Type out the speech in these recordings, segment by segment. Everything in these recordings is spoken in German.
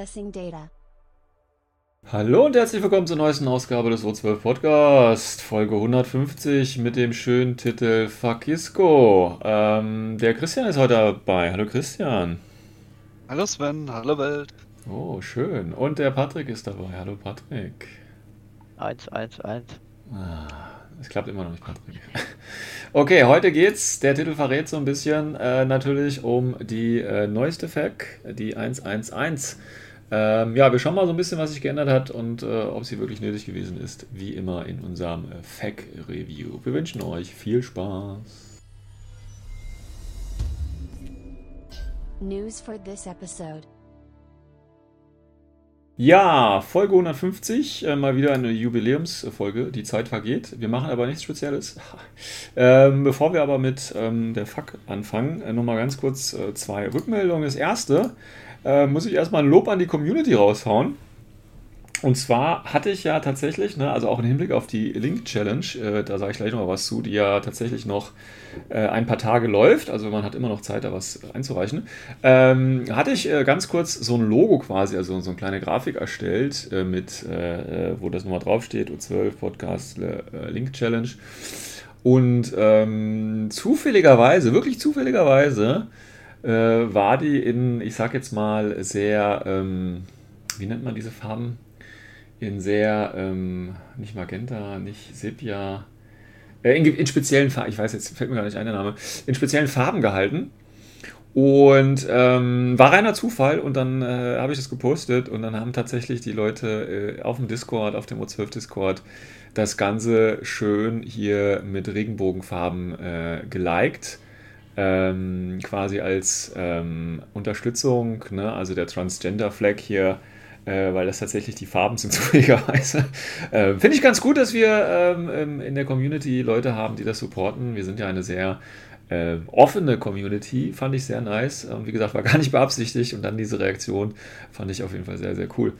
Accessing data. Hallo und herzlich willkommen zur neuesten Ausgabe des O12 Podcast, Folge 150 mit dem schönen Titel Fakisco. Ähm, der Christian ist heute dabei. Hallo Christian. Hallo Sven, hallo Welt. Oh, schön. Und der Patrick ist dabei. Hallo Patrick. 1, 1, 1. Ah, es klappt immer noch nicht, Patrick. Okay, heute geht's, der Titel verrät so ein bisschen, äh, natürlich um die äh, neueste FAQ, die 111. Ähm, ja, wir schauen mal so ein bisschen, was sich geändert hat und äh, ob sie wirklich nötig gewesen ist, wie immer in unserem äh, FAQ-Review. Wir wünschen euch viel Spaß. News for this episode. Ja, Folge 150, äh, mal wieder eine Jubiläumsfolge, die Zeit vergeht. Wir machen aber nichts Spezielles. Ähm, bevor wir aber mit ähm, der Fuck anfangen, äh, nochmal ganz kurz äh, zwei Rückmeldungen. Das erste, äh, muss ich erstmal ein Lob an die Community raushauen. Und zwar hatte ich ja tatsächlich, ne, also auch im Hinblick auf die Link Challenge, äh, da sage ich gleich noch mal was zu, die ja tatsächlich noch äh, ein paar Tage läuft, also man hat immer noch Zeit, da was einzureichen, ähm, hatte ich äh, ganz kurz so ein Logo quasi, also so eine kleine Grafik erstellt, äh, mit, äh, wo das nochmal draufsteht, U12 Podcast äh, Link Challenge. Und ähm, zufälligerweise, wirklich zufälligerweise, äh, war die in, ich sag jetzt mal, sehr, ähm, wie nennt man diese Farben? in sehr, ähm, nicht Magenta, nicht Sepia, äh, in, in, speziellen Farben, ich weiß jetzt, fällt mir gar nicht ein der Name, in speziellen Farben gehalten. Und ähm, war reiner Zufall und dann äh, habe ich das gepostet und dann haben tatsächlich die Leute äh, auf dem Discord, auf dem O12 Discord, das Ganze schön hier mit Regenbogenfarben äh, geliked. Ähm, quasi als ähm, Unterstützung, ne? also der Transgender-Flag hier äh, weil das tatsächlich die Farben sind, zufälligerweise. Äh, Finde ich ganz gut, dass wir ähm, in der Community Leute haben, die das supporten. Wir sind ja eine sehr äh, offene Community, fand ich sehr nice. Und wie gesagt, war gar nicht beabsichtigt. Und dann diese Reaktion fand ich auf jeden Fall sehr, sehr cool.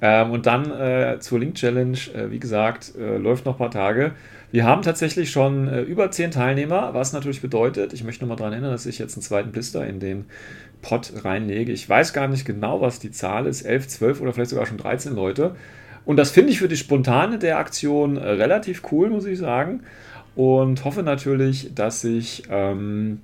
Ähm, und dann äh, zur Link Challenge, äh, wie gesagt, äh, läuft noch ein paar Tage. Wir haben tatsächlich schon äh, über zehn Teilnehmer, was natürlich bedeutet, ich möchte nochmal daran erinnern, dass ich jetzt einen zweiten Blister in den Pot reinlege. Ich weiß gar nicht genau, was die Zahl ist, 11, 12 oder vielleicht sogar schon 13 Leute. Und das finde ich für die Spontane der Aktion äh, relativ cool, muss ich sagen. Und hoffe natürlich, dass sich ähm,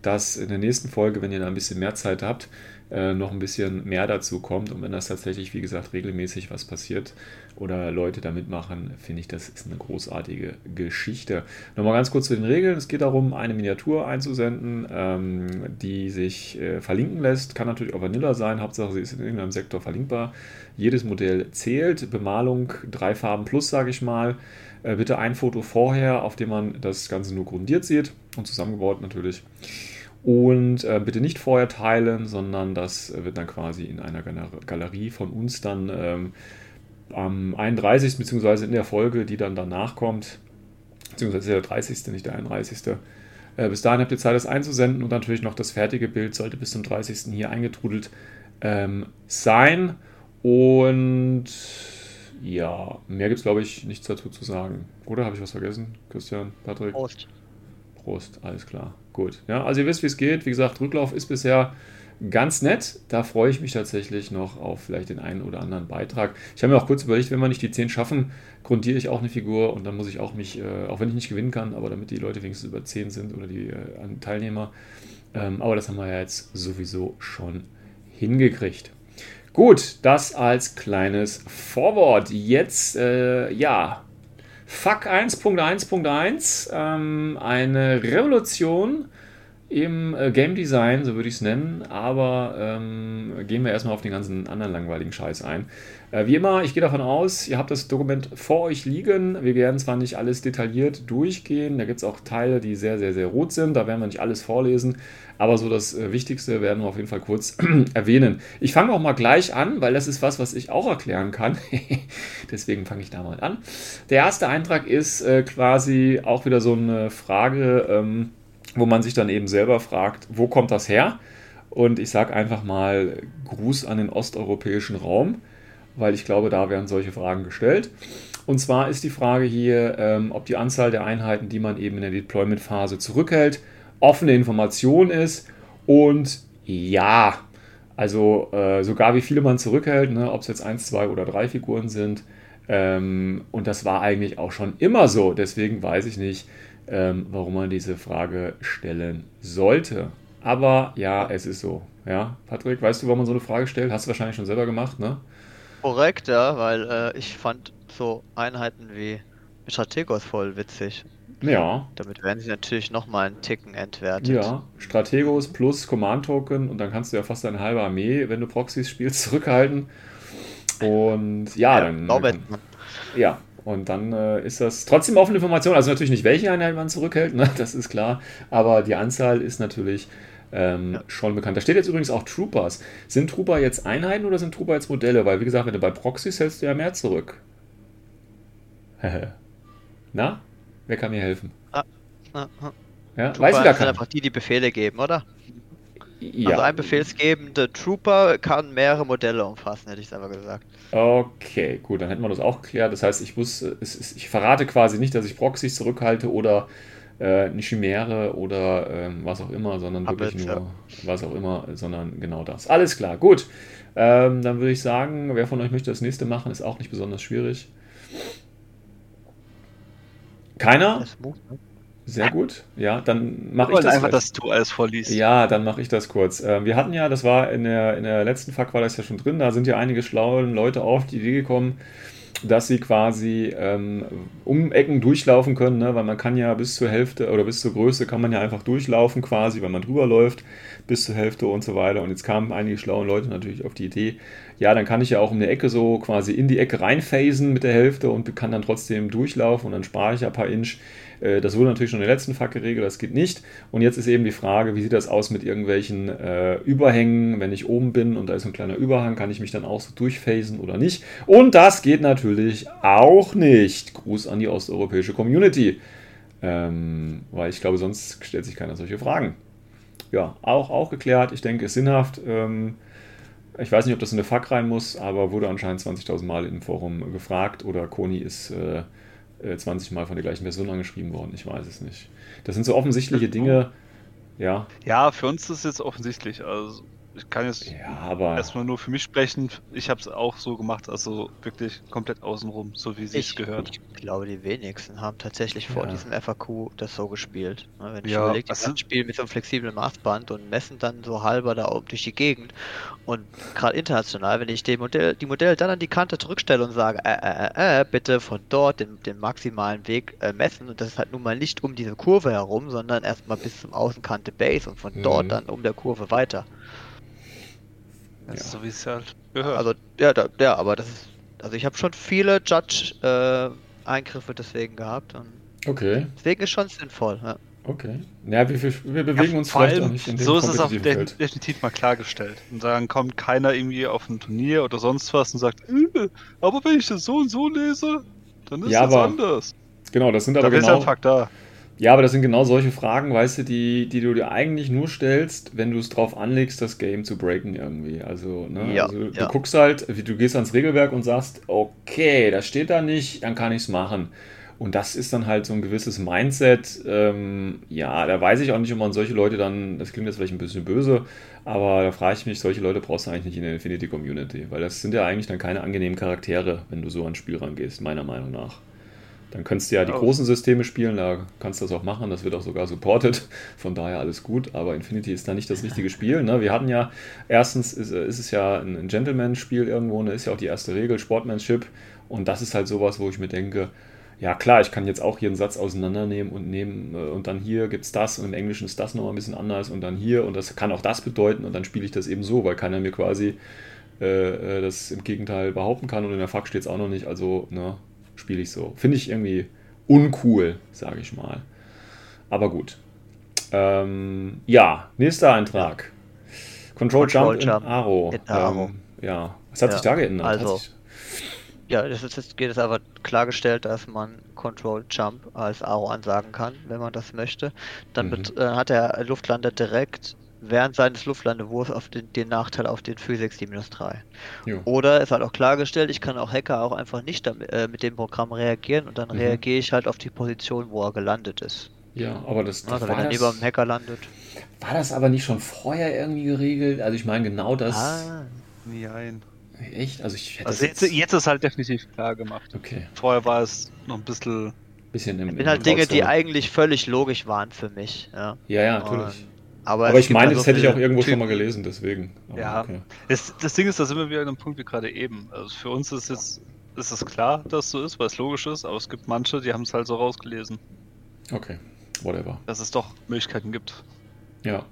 das in der nächsten Folge, wenn ihr da ein bisschen mehr Zeit habt, äh, noch ein bisschen mehr dazu kommt. Und wenn das tatsächlich, wie gesagt, regelmäßig was passiert oder Leute da mitmachen, finde ich, das ist eine großartige Geschichte. Nochmal ganz kurz zu den Regeln. Es geht darum, eine Miniatur einzusenden, ähm, die sich äh, verlinken lässt. Kann natürlich auch Vanilla sein. Hauptsache, sie ist in irgendeinem Sektor verlinkbar. Jedes Modell zählt. Bemalung drei Farben plus, sage ich mal. Äh, bitte ein Foto vorher, auf dem man das Ganze nur grundiert sieht und zusammengebaut natürlich. Und äh, bitte nicht vorher teilen, sondern das wird dann quasi in einer Galerie von uns dann ähm, am 31. beziehungsweise in der Folge, die dann danach kommt, beziehungsweise der 30. nicht der 31. Äh, bis dahin habt ihr Zeit, das einzusenden und natürlich noch das fertige Bild sollte bis zum 30. hier eingetrudelt ähm, sein. Und ja, mehr gibt es, glaube ich, nichts dazu zu sagen. Oder habe ich was vergessen? Christian, Patrick? Prost. Prost, alles klar. Gut. Ja, also ihr wisst, wie es geht. Wie gesagt, Rücklauf ist bisher ganz nett. Da freue ich mich tatsächlich noch auf vielleicht den einen oder anderen Beitrag. Ich habe mir auch kurz überlegt, wenn wir nicht die 10 schaffen, grundiere ich auch eine Figur und dann muss ich auch mich, äh, auch wenn ich nicht gewinnen kann, aber damit die Leute wenigstens über 10 sind oder die äh, Teilnehmer. Ähm, aber das haben wir ja jetzt sowieso schon hingekriegt. Gut, das als kleines Vorwort. Jetzt, äh, ja, Fuck 1.1.1, ähm, eine Revolution im äh, Game Design, so würde ich es nennen, aber ähm, gehen wir erstmal auf den ganzen anderen langweiligen Scheiß ein. Äh, wie immer, ich gehe davon aus, ihr habt das Dokument vor euch liegen. Wir werden zwar nicht alles detailliert durchgehen, da gibt es auch Teile, die sehr, sehr, sehr rot sind, da werden wir nicht alles vorlesen, aber so das äh, Wichtigste werden wir auf jeden Fall kurz erwähnen. Ich fange auch mal gleich an, weil das ist was, was ich auch erklären kann. Deswegen fange ich da mal an. Der erste Eintrag ist äh, quasi auch wieder so eine Frage, ähm, wo man sich dann eben selber fragt, wo kommt das her? Und ich sage einfach mal Gruß an den osteuropäischen Raum, weil ich glaube, da werden solche Fragen gestellt. Und zwar ist die Frage hier, ähm, ob die Anzahl der Einheiten, die man eben in der Deployment-Phase zurückhält, offene Information ist. Und ja, also äh, sogar wie viele man zurückhält, ne, ob es jetzt eins, zwei oder drei Figuren sind. Ähm, und das war eigentlich auch schon immer so. Deswegen weiß ich nicht, ähm, warum man diese Frage stellen sollte. Aber ja, es ist so. Ja, Patrick, weißt du, warum man so eine Frage stellt? Hast du wahrscheinlich schon selber gemacht, ne? Korrekt, ja, weil äh, ich fand so Einheiten wie Strategos voll witzig. Ja. Damit werden sie natürlich nochmal einen Ticken entwertet. Ja, Strategos plus Command-Token und dann kannst du ja fast eine halbe Armee, wenn du Proxys spielst, zurückhalten. Und ja, ja dann. Norbert, ja, und dann äh, ist das trotzdem offene Information. Also natürlich nicht, welche Einheit man zurückhält, ne? das ist klar. Aber die Anzahl ist natürlich ähm, ja. schon bekannt. Da steht jetzt übrigens auch Troopers. Sind Trooper jetzt Einheiten oder sind Trooper jetzt Modelle? Weil, wie gesagt, wenn du bei Proxys hältst du ja mehr zurück. Na? Wer kann mir helfen? Ah, ah, ah. Ja, weiß ich gar kann einfach die, die Befehle geben, oder? Ja. Also ein befehlsgebender Trooper kann mehrere Modelle umfassen, hätte ich es einfach gesagt. Okay, gut, dann hätten wir das auch geklärt. Das heißt, ich wusste, ist, ich verrate quasi nicht, dass ich Proxys zurückhalte oder äh, eine Chimäre oder äh, was auch immer, sondern Aber wirklich nur ja. was auch immer, sondern genau das. Alles klar, gut. Ähm, dann würde ich sagen, wer von euch möchte das nächste machen, ist auch nicht besonders schwierig. Keiner? Das muss, ne? Sehr gut. Ja, dann mache ich das. einfach, gleich. dass du alles vorliest. Ja, dann mache ich das kurz. Ähm, wir hatten ja, das war in der, in der letzten Fuck war das ja schon drin, da sind ja einige schlaue Leute auf die Idee gekommen, dass sie quasi ähm, um Ecken durchlaufen können, ne? weil man kann ja bis zur Hälfte oder bis zur Größe kann man ja einfach durchlaufen quasi, wenn man drüber läuft, bis zur Hälfte und so weiter. Und jetzt kamen einige schlaue Leute natürlich auf die Idee, ja, dann kann ich ja auch um eine Ecke so quasi in die Ecke reinphasen mit der Hälfte und kann dann trotzdem durchlaufen und dann spare ich ja ein paar Inch. Äh, Das wurde natürlich schon in der letzten Fuck geregelt, das geht nicht. Und jetzt ist eben die Frage, wie sieht das aus mit irgendwelchen äh, Überhängen, wenn ich oben bin und da ist ein kleiner Überhang, kann ich mich dann auch so durchphasen oder nicht? Und das geht natürlich auch nicht. Gruß an die osteuropäische Community. Ähm, weil ich glaube, sonst stellt sich keiner solche Fragen. Ja, auch, auch geklärt. Ich denke, ist sinnhaft. Ähm, ich weiß nicht, ob das in eine Fuck rein muss, aber wurde anscheinend 20.000 Mal im Forum gefragt oder Koni ist äh, äh, 20 Mal von der gleichen Person angeschrieben worden. Ich weiß es nicht. Das sind so offensichtliche Dinge. Ja, Ja, für uns ist es jetzt offensichtlich. Also ich kann jetzt ja, aber erstmal nur für mich sprechen. Ich habe es auch so gemacht, also wirklich komplett außenrum, so wie sich's Ich, gehört. ich glaube, die wenigsten haben tatsächlich vor Ja. diesem FAQ das so gespielt. Ne, Wenn ich Ja, überlege, die also- ganzen spielen mit so einem flexiblen Maßband und messen dann so halber da oben durch die Gegend. Und gerade international, wenn ich die, Modell, die Modelle dann an die Kante zurückstelle und sage, äh, äh, äh, äh, bitte von dort den, den maximalen Weg äh, messen. Und das ist halt nun mal nicht um diese Kurve herum, sondern erstmal bis zum Außenkante Base und von Mhm. dort dann um der Kurve weiter. Das ist Ja. so wie es halt gehört. Also, ja, da, ja, aber das ist. Also ich habe schon viele Judge-Eingriffe deswegen gehabt. Und okay, deswegen ist schon sinnvoll. Ja. okay. Ja, wir, wir, wir bewegen Ja, uns vor vielleicht allem, auch nicht in dem so ist es auch Feld. definitiv mal klargestellt. Und dann kommt keiner irgendwie auf ein Turnier oder sonst was und sagt, äh, aber wenn ich das so und so lese, dann ist Ja, das aber anders. Genau, das sind Da aber ist ja genau, ein Fakt da. Ja, aber das sind genau solche Fragen, weißt du, die, die du dir eigentlich nur stellst, wenn du es drauf anlegst, das Game zu breaken irgendwie. Also, ne, Ja, also du ja. guckst halt, wie du gehst ans Regelwerk und sagst, okay, das steht da nicht, dann kann ich es machen. Und das ist dann halt so ein gewisses Mindset. Ähm, ja, da weiß ich auch nicht, ob man solche Leute dann, das klingt jetzt vielleicht ein bisschen böse, aber da frage ich mich, solche Leute brauchst du eigentlich nicht in der Infinity Community, weil das sind ja eigentlich dann keine angenehmen Charaktere, wenn du so ans Spiel rangehst, meiner Meinung nach. Dann könntest du ja die Ja. großen Systeme spielen, da kannst du das auch machen, das wird auch sogar supported, von daher alles gut, aber Infinity ist da nicht das richtige Spiel. Ne? Wir hatten ja, erstens ist, ist es ja ein Gentleman-Spiel irgendwo, ne? ist ja auch die erste Regel, Sportmanship und das ist halt sowas, wo ich mir denke, ja klar, ich kann jetzt auch hier einen Satz auseinandernehmen und nehmen äh, und dann hier gibt es das und im Englischen ist das nochmal ein bisschen anders und dann hier und das kann auch das bedeuten und dann spiele ich das eben so, weil keiner mir quasi äh, äh das im Gegenteil behaupten kann und in der Fakt steht es auch noch nicht, also ne, spiele ich so. Finde ich irgendwie uncool, sage ich mal. Aber gut. Ähm, ja, nächster Eintrag. Control, Control Jump, Jump in Aro. In Aro. Ähm, ja, was hat ja, sich da geändert? Also, ja, es ist jetzt, geht es aber klargestellt, dass man Control Jump als Aro ansagen kann, wenn man das möchte. Dann mhm. äh, hat der Luftlander direkt während seines Luftlandewurfs auf den, den, Nachteil auf den Physics die minus 3. Jo. Oder es hat auch klargestellt, ich kann auch Hacker auch einfach nicht damit, äh, mit dem Programm reagieren und dann mhm. reagiere ich halt auf die Position, wo er gelandet ist. Ja, aber das, das also, wenn er neben dem Hacker landet. War das aber nicht schon vorher irgendwie geregelt? Also ich meine genau das. Ah, nein. Echt? Also ich hätte also jetzt, jetzt, jetzt ist halt definitiv klar gemacht. Okay. Vorher war es noch ein bisschen. Bisschen im, das sind halt Dinge, die eigentlich völlig logisch waren für mich. Ja, ja, ja natürlich. Aber, aber ich meine, das hätte ich auch irgendwo schon mal gelesen, deswegen. Aber ja. Okay. Das, das Ding ist, da sind wir wieder an einem Punkt wie gerade eben. Also für uns ist jetzt ist es klar, dass es so ist, weil es logisch ist, aber es gibt manche, die haben es halt so rausgelesen. Okay, whatever. Dass es doch Möglichkeiten gibt. Ja.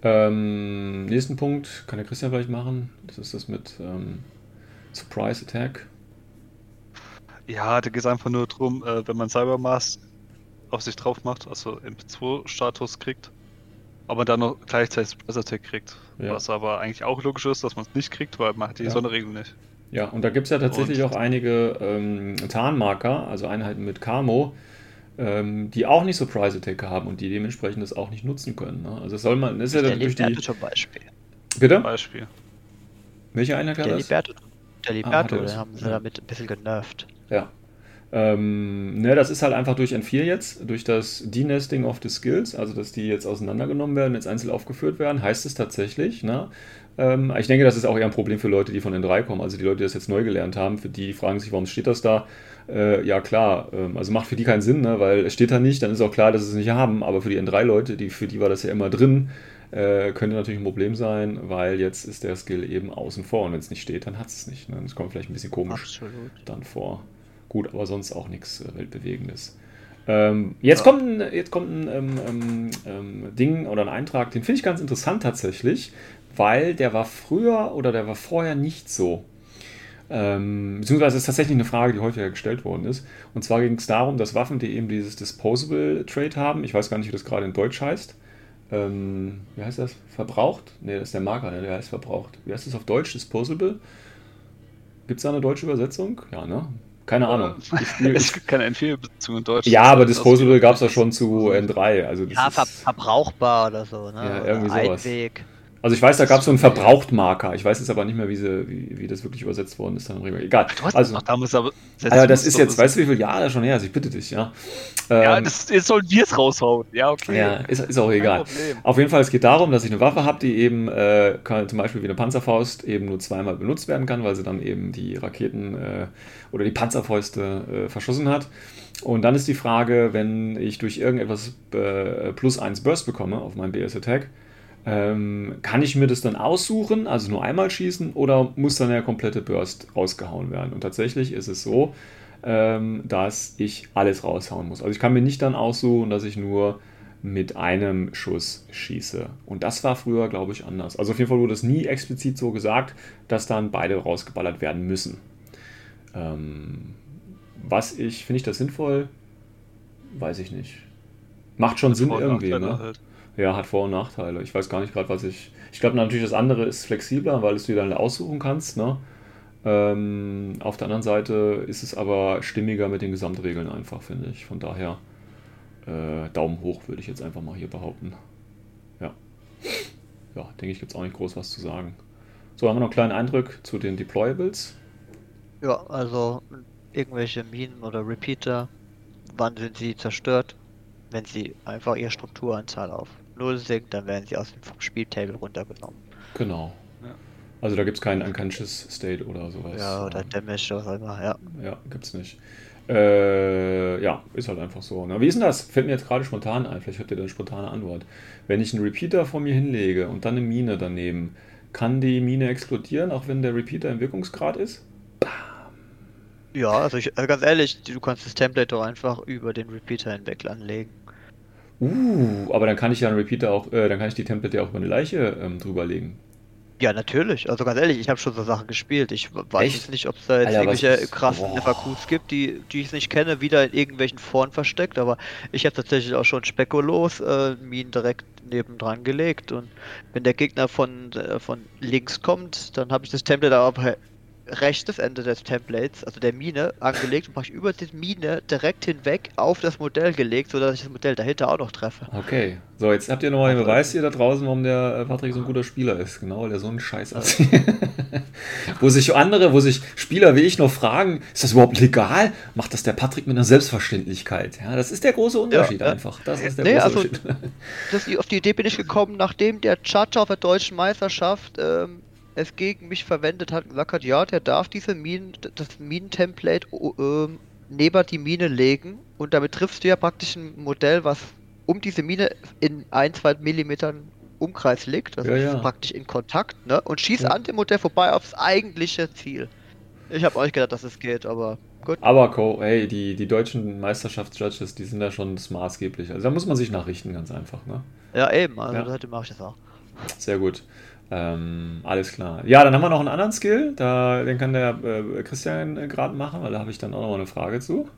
Ähm, nächsten Punkt kann der Christian vielleicht machen. Das ist das mit ähm, Surprise Attack. Ja, da geht es einfach nur darum, äh, wenn man Cybermask auf sich drauf macht, also MP2-Status kriegt, aber dann noch gleichzeitig Surprise Attack kriegt. Ja. Was aber eigentlich auch logisch ist, dass man es nicht kriegt, weil man hat die ja. Sonderregel nicht. Ja, und da gibt es ja tatsächlich und auch einige ähm, Tarnmarker, also Einheiten mit Camo, ähm, die auch nicht Surprise Attack haben und die dementsprechend das auch nicht nutzen können. Ne? Also soll man, das ist ja dann durch die. zum Beispiel. Bitte? Beispiel. Welche Einheit war der das? Liberto, der Liberto, ah, den haben sie ja. damit ein bisschen genervt. Ja. Ähm, ne, das ist halt einfach durch N4 jetzt, durch das Denesting of the Skills, also dass die jetzt auseinandergenommen werden, jetzt einzeln aufgeführt werden, heißt es tatsächlich, ne? Ähm, ich denke, das ist auch eher ein Problem für Leute, die von N3 kommen, also die Leute, die das jetzt neu gelernt haben, für die, fragen sich, warum steht das da? Äh, ja, klar, ähm, also macht für die keinen Sinn, ne? weil es steht da nicht, dann ist auch klar, dass sie es nicht haben, aber für die N3-Leute, die, für die war das ja immer drin, äh, könnte natürlich ein Problem sein, weil jetzt ist der Skill eben außen vor und wenn es nicht steht, dann hat es nicht. Ne? Das kommt vielleicht ein bisschen komisch Absolut. dann vor. Gut, aber sonst auch nichts äh, Weltbewegendes. Ähm, jetzt, ja. kommt ein, jetzt kommt ein ähm, ähm, ähm Ding oder ein Eintrag, den finde ich ganz interessant tatsächlich, weil der war früher oder der war vorher nicht so. Ähm, beziehungsweise ist tatsächlich eine Frage, die häufiger gestellt worden ist. Und zwar ging es darum, dass Waffen, die eben dieses Disposable Trade haben, ich weiß gar nicht, wie das gerade in Deutsch heißt. Ähm, wie heißt das? Verbraucht? Ne, das ist der Marker, der heißt verbraucht. Wie heißt das auf Deutsch? Disposable? Gibt es da eine deutsche Übersetzung? Ja, ne? Keine Ahnung. es gibt keine N4-Beziehung in Deutsch. Ja, aber Disposable gab es ja schon zu N3. Also ja, ver verbrauchbar oder so. Ne? Ja, irgendwie sowas. Einweg. Also ich weiß, da gab es so einen Verbrauchtmarker. Ich weiß jetzt aber nicht mehr, wie, sie, wie, wie das wirklich übersetzt worden ist. Dann Egal. Du hast also, noch damals aber. Also das ist jetzt, weißt du, wie viele Jahre schon her ist? Ich bitte dich, ja. Ja, ähm, das, jetzt sollen wir es raushauen. Ja, okay. Ja, ist, ist auch egal. Auf jeden Fall, es geht darum, dass ich eine Waffe habe, die eben äh, kann, zum Beispiel wie eine Panzerfaust eben nur zweimal benutzt werden kann, weil sie dann eben die Raketen äh, oder die Panzerfäuste äh, verschossen hat. Und dann ist die Frage, wenn ich durch irgendetwas äh, plus 1 Burst bekomme auf meinem BS Attack, ähm, kann ich mir das dann aussuchen, also nur einmal schießen, oder muss dann der komplette Burst rausgehauen werden? Und tatsächlich ist es so, ähm, dass ich alles raushauen muss. Also ich kann mir nicht dann aussuchen, dass ich nur mit einem Schuss schieße. Und das war früher, glaube ich, anders. Also auf jeden Fall wurde es nie explizit so gesagt, dass dann beide rausgeballert werden müssen. Ähm, was ich, finde ich das sinnvoll? Weiß ich nicht. Macht schon Sinn irgendwie, ne? Halt ja, hat Vor- und Nachteile. Ich weiß gar nicht gerade, was ich. Ich glaube natürlich, das andere ist flexibler, weil du dir dann aussuchen kannst. Ne? Ähm, auf der anderen Seite ist es aber stimmiger mit den Gesamtregeln einfach, finde ich. Von daher äh, Daumen hoch, würde ich jetzt einfach mal hier behaupten. Ja. Ja, denke ich, gibt es auch nicht groß was zu sagen. So, haben wir noch einen kleinen Eindruck zu den Deployables. Ja, also irgendwelche Minen oder Repeater, wann sind sie zerstört, wenn sie einfach ihre Strukturanzahl auf 0 sinkt, dann werden sie aus dem Spieltable runtergenommen. Genau. Ja. Also da gibt es keinen Unconscious State oder sowas. Ja, oder Damage oder was immer, ja. Ja, gibt's nicht. Äh, ja, ist halt einfach so. Na, wie ist denn das? Fällt mir jetzt gerade spontan ein, vielleicht habt ihr da eine spontane Antwort. Wenn ich einen Repeater vor mir hinlege und dann eine Mine daneben, kann die Mine explodieren, auch wenn der Repeater im Wirkungsgrad ist? Ja, also, ich, also ganz ehrlich, du kannst das Template doch einfach über den Repeater hinweg anlegen. Uh, aber dann kann ich ja einen Repeater auch, äh, dann kann ich die Template ja auch über eine Leiche ähm, drüberlegen. Ja, natürlich. Also ganz ehrlich, ich habe schon so Sachen gespielt. Ich weiß Echt? jetzt nicht, ob es da jetzt Alter, irgendwelche krassen Boah. FAQs gibt, die, die ich nicht kenne, wieder in irgendwelchen Foren versteckt, aber ich habe tatsächlich auch schon spekulos äh, Minen direkt nebendran gelegt und wenn der Gegner von, äh, von links kommt, dann habe ich das Template auf re- rechtes Ende des Templates, also der Mine, angelegt und praktisch über die Mine direkt hinweg auf das Modell gelegt, sodass ich das Modell dahinter auch noch treffe. Okay. So, jetzt habt ihr nochmal den Also- Beweis hier da draußen, warum der äh, Patrick so ein guter Spieler ist. Genau, weil er so einen Scheiß erzählt. wo sich andere, wo sich Spieler wie ich noch fragen, ist das überhaupt legal? Macht das der Patrick mit einer Selbstverständlichkeit? Ja, das ist der große Unterschied ja. einfach. Das ist der Nee, große also- Unterschied. das, auf die Idee bin ich gekommen, nachdem der Judge auf der deutschen Meisterschaft ähm, es gegen mich verwendet hat gesagt hat, ja, der darf diese Minen, das Minentemplate ähm, neben die Mine legen und damit triffst du ja praktisch ein Modell, was um diese Mine in ein, zwei Millimetern Umkreis liegt, also Ja, ja. ist praktisch in Kontakt, ne? Und schießt Ja. an dem Modell vorbei aufs eigentliche Ziel. Ich habe euch gedacht, dass es geht, aber gut. Aber Co, hey, die, die deutschen Meisterschaftsjudges, die sind da schon das maßgeblich. Also da muss man sich nachrichten, ganz einfach. Ne? Ja, eben, also Ja. heute mache ich das auch. Sehr gut. Ähm, alles klar. Ja, dann haben wir noch einen anderen Skill. Da, den kann der äh, Christian äh, gerade machen, weil da habe ich dann auch noch mal eine Frage zu.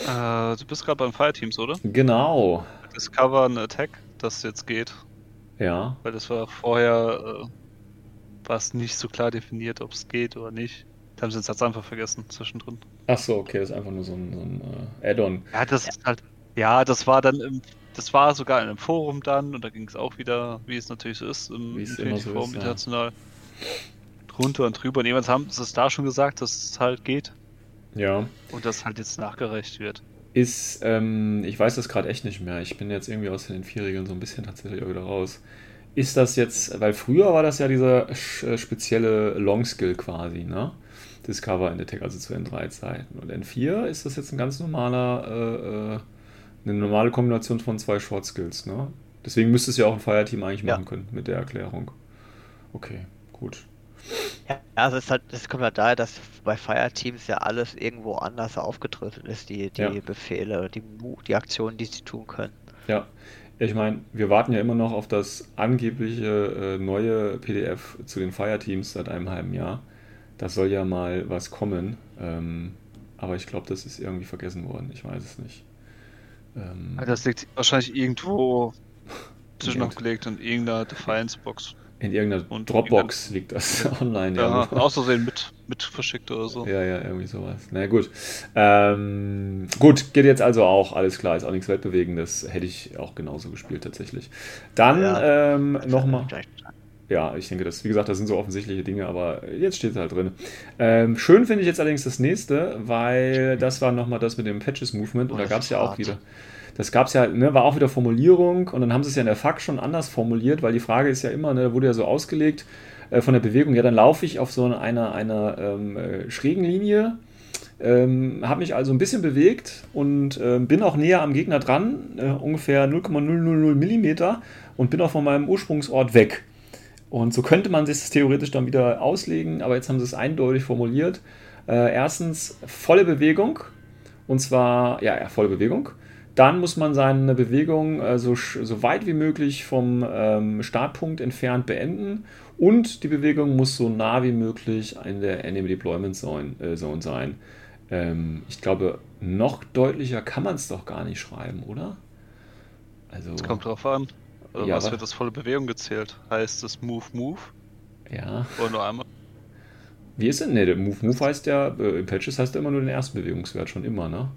Äh, du bist gerade beim Fireteams, oder? Genau. Discover and Attack, das jetzt geht. Ja. Weil das war vorher äh, war es nicht so klar definiert, ob es geht oder nicht. Da haben sie den Satz einfach vergessen zwischendrin. Ach so, okay, das ist einfach nur so ein, so ein äh, Add-on. Ja, das ist halt. Ja, das war dann im. Das war sogar in einem Forum dann und da ging es auch wieder, wie es natürlich so ist, im Infinity so Forum ist, ja. international. Drunter und drüber. Und jemand haben es da schon gesagt, dass es halt geht Ja. und das halt jetzt nachgereicht wird. Ist, ähm, ich weiß das gerade echt nicht mehr. Ich bin jetzt irgendwie aus den vier Regeln so ein bisschen tatsächlich auch wieder raus. Ist das jetzt, weil früher war das ja dieser äh, spezielle Long-Skill quasi, ne? Discover in Attack, also zu N3-Zeiten. Und N4 ist das jetzt ein ganz normaler, äh, äh, eine normale Kombination von zwei Short-Skills, ne? Deswegen müsste es ja auch ein Fireteam eigentlich Ja. machen können mit der Erklärung. Okay, gut. Ja, also es ist halt, es kommt halt daher, dass bei Fireteams ja alles irgendwo anders aufgedröselt ist, die, die Ja. Befehle, die, die Aktionen, die sie tun können. Ja, ich meine, wir warten ja immer noch auf das angebliche äh, neue PDF zu den Fireteams seit einem halben Jahr. Das soll ja mal was kommen. Ähm, aber ich glaube, das ist irgendwie vergessen worden. Ich weiß es nicht. Ähm, Das liegt wahrscheinlich irgendwo zwischen Irgend- noch gelegt in irgendeiner Defiance-Box. in irgendeiner und Dropbox liegt das online. Ja, irgendwo. aus Versehen mit, mit verschickt oder so. Ja, ja, irgendwie sowas. Na gut. Ähm, gut, geht jetzt also auch, alles klar, ist auch nichts Weltbewegendes. Hätte ich auch genauso gespielt tatsächlich. Dann Ja, ähm, nochmal. Ja, ich denke, das, wie gesagt, das sind so offensichtliche Dinge, aber jetzt steht es halt drin. Ähm, schön finde ich jetzt allerdings das nächste, weil das war nochmal das mit dem Patches-Movement und Oh, da gab es ja auch wieder. Das gab es ja, ne, war auch wieder Formulierung und dann haben sie es ja in der FAQ schon anders formuliert, weil die Frage ist ja immer, ne, da wurde ja so ausgelegt äh, von der Bewegung, ja, dann laufe ich auf so einer, einer ähm, äh, schrägen Linie, ähm, habe mich also ein bisschen bewegt und ähm, bin auch näher am Gegner dran, äh, ungefähr 0,000 Millimeter und bin auch von meinem Ursprungsort weg. Und so könnte man sich das theoretisch dann wieder auslegen, aber jetzt haben sie es eindeutig formuliert. Äh, erstens volle Bewegung, und zwar, ja, ja, volle Bewegung. Dann muss man seine Bewegung äh, so, so weit wie möglich vom ähm, Startpunkt entfernt beenden und die Bewegung muss so nah wie möglich in der Enemy Deployment Zone, äh, Zone sein. Ähm, ich glaube, noch deutlicher kann man es doch gar nicht schreiben, oder? Also, Es kommt drauf an. Also Ja, was wird das volle Bewegung gezählt? Heißt es Move, Move? ja. Oder nur einmal? Wie ist denn? Ne, der Move Move heißt ja, äh, in Patches heißt ja immer nur den ersten Bewegungswert, schon immer, ne?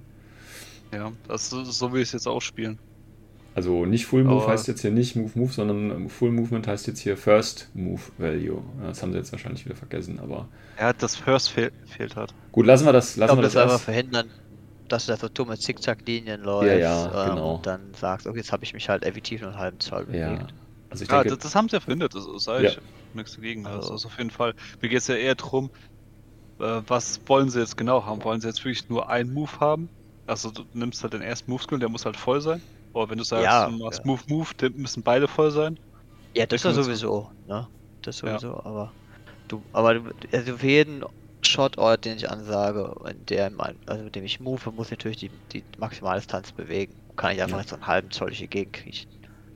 Ja, das ist, so will ich es jetzt auch spielen. Also nicht Full Move Aber- heißt jetzt hier nicht Move Move, sondern ähm, Full Movement heißt jetzt hier First Move Value. Das haben sie jetzt wahrscheinlich wieder vergessen, aber Ja, das First fehl, fehlt hat. gut, lassen wir das, Ich lassen glaube, wir das das einfach verhindern, dass du da so dumme Zickzack-Linien läufst ja, ähm, genau. und dann sagst, okay, jetzt habe ich mich halt effektiv nur einen halben Zoll Ja, bewegt. also ich Ja, denke, das, das haben sie ja verhindert, das sage Ja. ich nichts dagegen. Also- Also, also auf jeden Fall. Mir geht es ja eher darum, äh, was wollen sie jetzt genau haben? Wollen sie jetzt wirklich nur einen Move haben? Also du nimmst halt den ersten Move-Skill, der muss halt voll sein. Oder wenn du sagst, Ja, du machst ja. Move, Move, dann müssen beide voll sein. Ja, das ja benutze- sowieso, ne? Das Ja. sowieso, aber du, aber du, also für jeden Shot Order, den ich ansage, in der also mit dem ich move, muss ich natürlich die, die Maximaldistanz bewegen. Kann ich einfach ja. so einen halben Zoll durch die Gegend kriechen.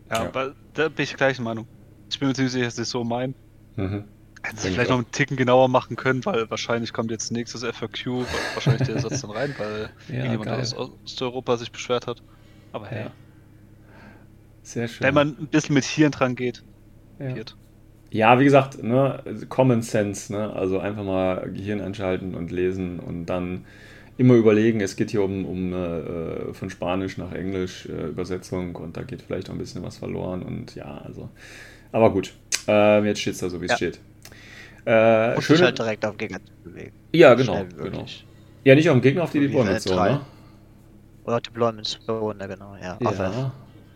Ja, ja. Aber da bin ich gleicher Meinung. Ich bin mir ziemlich sicher, dass ich so mein. Mhm. Hätten sie vielleicht noch einen Ticken genauer machen können, weil wahrscheinlich kommt jetzt nächstes FAQ, wahrscheinlich der Satz dann rein, weil ja, jemand aus Osteuropa sich beschwert hat. Aber hey. Ja. Sehr schön. Wenn man ein bisschen mit Hirn dran geht. Ja. Ja, wie gesagt, ne, Common Sense, ne? also einfach mal Gehirn einschalten und lesen und dann immer überlegen, es geht hier um, um äh, von Spanisch nach Englisch äh, Übersetzung und da geht vielleicht auch ein bisschen was verloren und ja, also. Aber gut, äh, jetzt steht es da so, wie es ja. steht. Äh, und schöne... halt direkt auf Gegner zu bewegen. Ja, genau, genau. Ja, nicht auf den Gegner, auf die Deployment Zone, ne? Oder Deployment Zone, genau, ja. ja.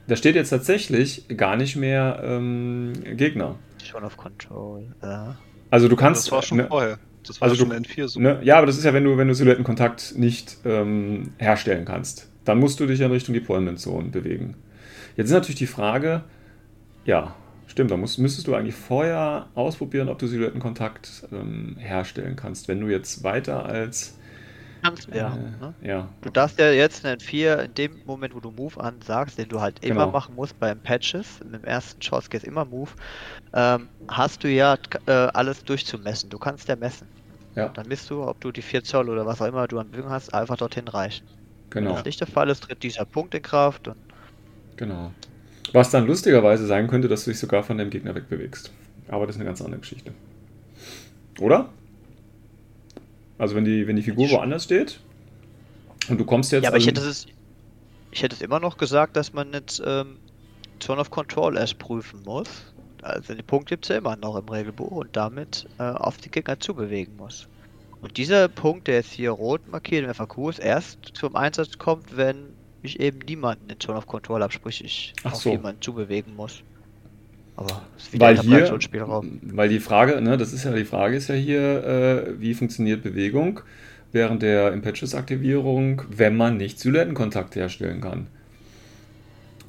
Da steht jetzt tatsächlich gar nicht mehr ähm, Gegner. Schon auf Control, ja. Also du kannst. Das war schon ne, vorher. Das war also schon du, N4 so. Ne, ja, aber das ist ja, wenn du, wenn du Silhouettenkontakt nicht ähm, herstellen kannst. Dann musst du dich in Richtung Deployment Zone bewegen. Jetzt ist natürlich die Frage, ja, stimmt, da musst, müsstest du eigentlich vorher ausprobieren, ob du Silhouettenkontakt ähm, herstellen kannst. Wenn du jetzt weiter als kannst du ja. Ne? ja. Du darfst ja jetzt einen 4 in dem Moment, wo du Move ansagst, den du halt genau. immer machen musst beim Patches, im ersten Shotcase immer Move, ähm, hast du ja äh, alles durchzumessen. Du kannst ja messen. Ja. Dann misst du, ob du die 4 Zoll oder was auch immer du an Bewegung hast, einfach dorthin reichen. Genau. Wenn das nicht der Fall ist, tritt dieser Punkt in Kraft. Und genau. Was dann lustigerweise sein könnte, dass du dich sogar von dem Gegner wegbewegst. Aber das ist eine ganz andere Geschichte. Oder? Also wenn die, wenn die Figur woanders steht und du kommst jetzt. Ja, aber ich hätte es. Ich hätte es immer noch gesagt, dass man jetzt ähm, Zone of Control erst prüfen muss. Also den Punkt gibt es ja immer noch im Regelbuch und damit äh, auf die Gegner zubewegen muss. Und dieser Punkt, der jetzt hier rot markiert im FAQ ist, erst zum Einsatz kommt, wenn ich eben niemanden in Zone of Control habe, sprich ich Ach auf so. jemanden zubewegen muss. Aber weil hier, weil die Frage, ne, das ist ja die Frage ist ja hier, äh, wie funktioniert Bewegung während der Impetus-Aktivierung, wenn man nicht Silhouettenkontakt herstellen kann.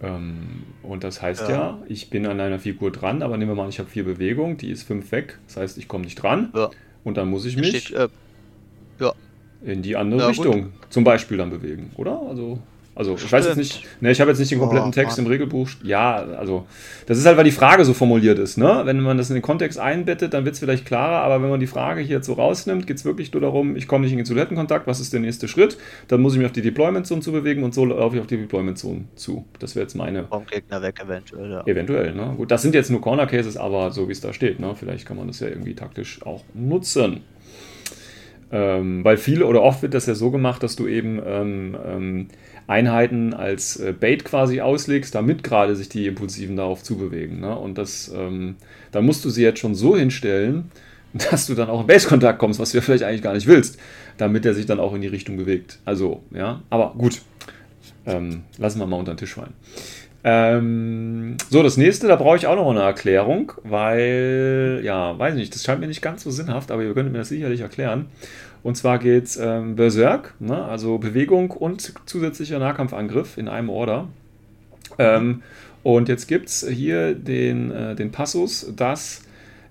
Ähm, und das heißt ja. ja. ich bin an einer Figur dran, aber nehmen wir mal, ich habe vier Bewegungen, die ist fünf weg, das heißt, ich komme nicht dran. Ja. Und dann muss ich mich steht, äh, ja. in die andere Richtung gut. zum Beispiel dann bewegen, oder? Also also ich weiß jetzt nicht, ne, ich habe jetzt nicht den kompletten oh, Text im Regelbuch. Ja, also das ist halt, weil die Frage so formuliert ist. Ne? Wenn man das in den Kontext einbettet, dann wird es vielleicht klarer, aber wenn man die Frage hier jetzt so rausnimmt, geht es wirklich nur darum, ich komme nicht in den Toilettenkontakt, was ist der nächste Schritt? Dann muss ich mich auf die Deployment-Zone zu bewegen und so laufe ich auf die Deployment-Zone zu. Das wäre jetzt meine... Vom Gegner weg eventuell, ja. Eventuell, ne? Gut, das sind jetzt nur Corner-Cases, aber so wie es da steht, ne? Vielleicht kann man das ja irgendwie taktisch auch nutzen. Ähm, weil viele oder oft wird das ja so gemacht, dass du eben ähm, ähm, Einheiten als äh, Bait quasi auslegst, damit gerade sich die Impulsiven darauf zubewegen. Ne? Und das, ähm, da musst du sie jetzt schon so hinstellen, dass du dann auch in Base-Kontakt kommst, was du ja vielleicht eigentlich gar nicht willst, damit er sich dann auch in die Richtung bewegt. Also, ja, aber gut. Ähm, lassen wir mal unter den Tisch fallen. Ähm, so, das nächste, da brauche ich auch noch eine Erklärung, weil, ja, weiß nicht, das scheint mir nicht ganz so sinnhaft, aber ihr könnt mir das sicherlich erklären. Und zwar geht es ähm, Berserk, ne? also Bewegung und zusätzlicher Nahkampfangriff in einem Order. Ähm, und jetzt gibt es hier den, äh, den Passus, dass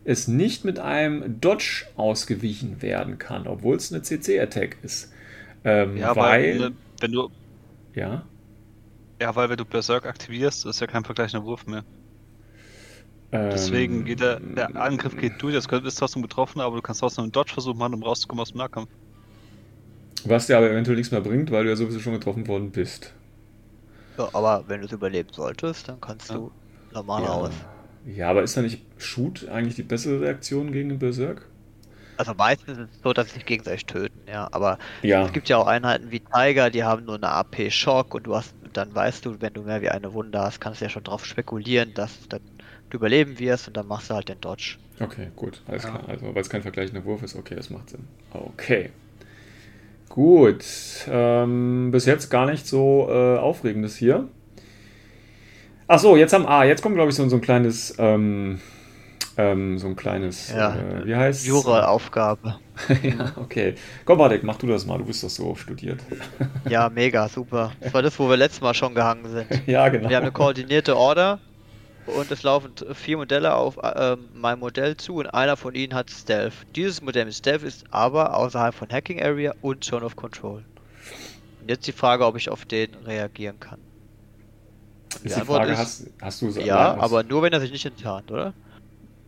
es nicht mit einem Dodge ausgewichen werden kann, obwohl es eine CC-Attack ist. Ähm, ja, weil, weil, wenn du. Ja. Ja, weil wenn du Berserk aktivierst, ist ja kein vergleichender Wurf mehr. Deswegen geht der, der ähm, Angriff geht durch, das ist trotzdem betroffen, aber du kannst trotzdem einen Dodge-Versuch machen, um rauszukommen aus dem Nahkampf. Was dir aber eventuell nichts mehr bringt, weil du ja sowieso schon getroffen worden bist. Ja, aber wenn du es überleben solltest, dann kannst ja. du normal ja. aus. Ja, aber ist da nicht Shoot eigentlich die bessere Reaktion gegen den Berserk? Also meistens ist es so, dass sie sich gegenseitig töten, ja. Aber ja. es gibt ja auch Einheiten wie Tiger, die haben nur eine AP-Schock und du hast, dann weißt du, wenn du mehr wie eine Wunde hast, kannst du ja schon darauf spekulieren, dass dann überleben wirst und dann machst du halt den Dodge. Okay, gut, alles ja. klar. Also, weil es kein vergleichender Wurf ist, okay, das macht Sinn. Okay. Gut. Ähm, bis jetzt gar nicht so äh, Aufregendes hier. Achso, jetzt am A. Jetzt kommt, glaube ich, so, so ein kleines. Ähm, ähm, so ein kleines. Ja, äh, wie heißt Jura-Aufgabe. ja, okay. Komm, Bartek, mach du das mal. Du bist doch so studiert. ja, mega, super. Das war das, wo wir letztes Mal schon gehangen sind. ja, genau. Wir haben eine koordinierte Order und es laufen vier Modelle auf äh, mein Modell zu und einer von ihnen hat Stealth. Dieses Modell mit Stealth ist aber außerhalb von Hacking Area und Zone of Control. Und jetzt die Frage, ob ich auf den reagieren kann. Die ist die Frage, ist, hast, hast du Ja, aber nur wenn er sich nicht enttarnt, oder?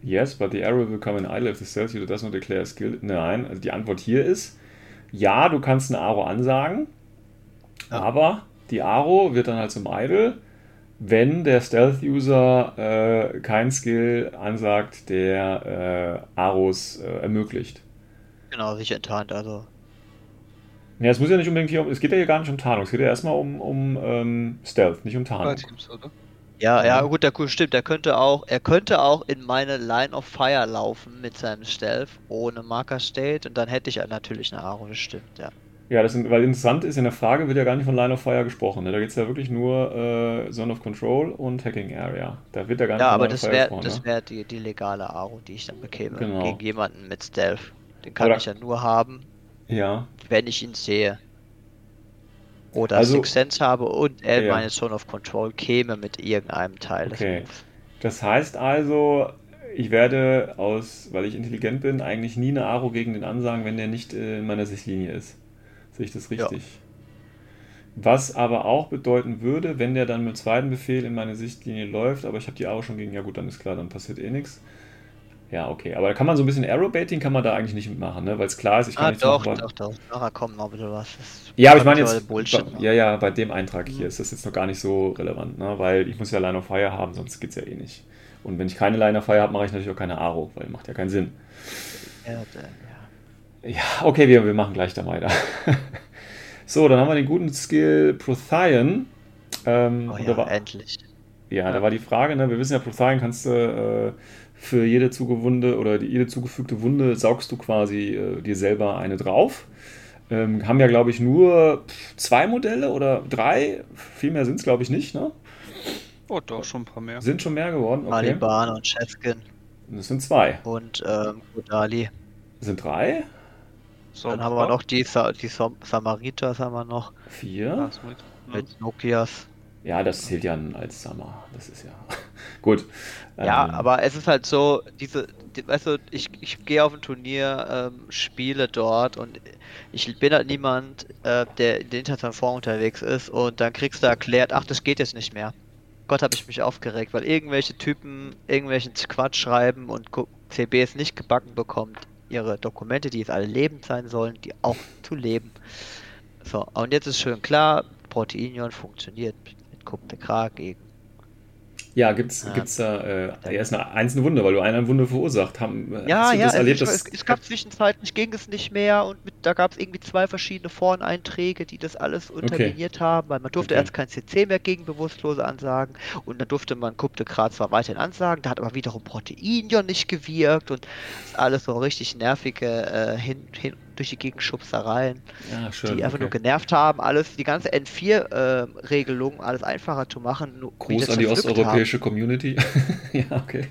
Yes, but the arrow will come in idle if the stealth user does not declare a skill. Nein, also die Antwort hier ist, ja, du kannst eine Aro ansagen, ja. aber die Aro wird dann halt zum Idle, wenn der Stealth-User äh, kein Skill ansagt, der äh, Aros äh, ermöglicht. Genau, sich enttarnt, also. Ja, es muss ja nicht unbedingt hier um, es geht ja hier gar nicht um Tarnung, es geht ja erstmal um, um ähm, Stealth, nicht um Tarnung. Ja, ja, gut, der stimmt, der könnte auch, er könnte auch in meine Line of Fire laufen mit seinem Stealth ohne Marker State und dann hätte ich natürlich eine Aro, das stimmt, ja. Ja, das sind, weil interessant ist, in der Frage wird ja gar nicht von Line of Fire gesprochen. Ne? Da geht es ja wirklich nur äh, Zone of Control und Hacking Area. Da wird ja gar nicht ja, von Line of Fire wär, gesprochen. Ja, aber das wäre die, die legale Aro, die ich dann bekäme. Genau. Gegen jemanden mit Stealth. Den kann Oder, ich ja nur haben, ja. wenn ich ihn sehe. Oder also, Six Sense habe und er ja. meine Zone of Control käme mit irgendeinem Teil okay. Das heißt also, ich werde aus, weil ich intelligent bin, eigentlich nie eine Aro gegen den ansagen, wenn der nicht in meiner Sichtlinie ist. Sehe ich das richtig? Ja. Was aber auch bedeuten würde, wenn der dann mit dem zweiten Befehl in meine Sichtlinie läuft, aber ich habe die Aro schon gegen, ja gut, dann ist klar, dann passiert eh nichts. Ja, okay. Aber da kann man so ein bisschen Aerobaiting kann man da eigentlich nicht mitmachen, ne? Weil es klar ist, ich kann ah, nicht doch, doch, doch. Nachher kommt noch bitte was. Ja, aber ich meine jetzt, Bullshit, bei, ja, ja, bei dem Eintrag hier mhm. ist das jetzt noch gar nicht so relevant, ne? Weil ich muss ja Line of Fire haben, sonst geht es ja eh nicht. Und wenn ich keine Line of Fire habe, mache ich natürlich auch keine Aro, weil macht ja keinen Sinn. Ja, ja. Ja okay, wir, wir machen gleich da weiter. So, dann haben wir den guten Skill Prothian. Ähm, oh ja, war, endlich. Ja, ja, da war die Frage, ne? wir wissen ja, Prothian kannst du äh, für jede Zugewunde oder die, jede zugefügte Wunde saugst du quasi äh, dir selber eine drauf. Ähm, haben ja, glaube ich, nur zwei Modelle oder drei. Viel mehr sind es, glaube ich, nicht, ne? Oh, doch, schon ein paar mehr. Sind schon mehr geworden, okay. Maliban und Chefkin. Das sind zwei. Und ähm, Kodali. Sind drei? So, Dann haben wir noch die, Sa die Sam Samariters haben wir noch. Vier. Mit Nokias. Ja, das zählt ja als Samar. Das ist ja gut. Ja, ähm, aber es ist halt so, diese, die, weißt du, ich, ich gehe auf ein Turnier, ähm, spiele dort und ich bin halt niemand, äh, der in der internationalen Form unterwegs ist und dann kriegst du erklärt, ach, das geht jetzt nicht mehr. Gott, habe ich mich aufgeregt, weil irgendwelche Typen irgendwelchen Quatsch schreiben und CB es nicht gebacken bekommt ihre Dokumente, die jetzt alle lebend sein sollen, die auch zu leben. So, und jetzt ist schön klar, Proteinion funktioniert mit Kupfekra gegen ja, gibt's, ja. gibt's da, äh, er ist eine einzelne Wunde, weil du eine Wunde verursacht haben. Ja, ja, also erlebt, ich, es, es, gab zwischenzeitlich ging es nicht mehr und mit, da gab es irgendwie zwei verschiedene Foreneinträge, die das alles unterminiert okay. haben, weil man durfte okay. erst kein CC mehr gegen Bewusstlose ansagen und dann durfte man Kup de Graz zwar weiterhin ansagen, da hat aber wiederum Proteinion nicht gewirkt und alles so richtig nervige äh, hin, hin durch die Gegenschubsereien, ja, schön, die einfach okay. nur genervt haben, alles, die ganze N4-Regelung, äh, alles einfacher zu machen. Nur, Gruß an die osteuropäische haben. Community. ja, okay.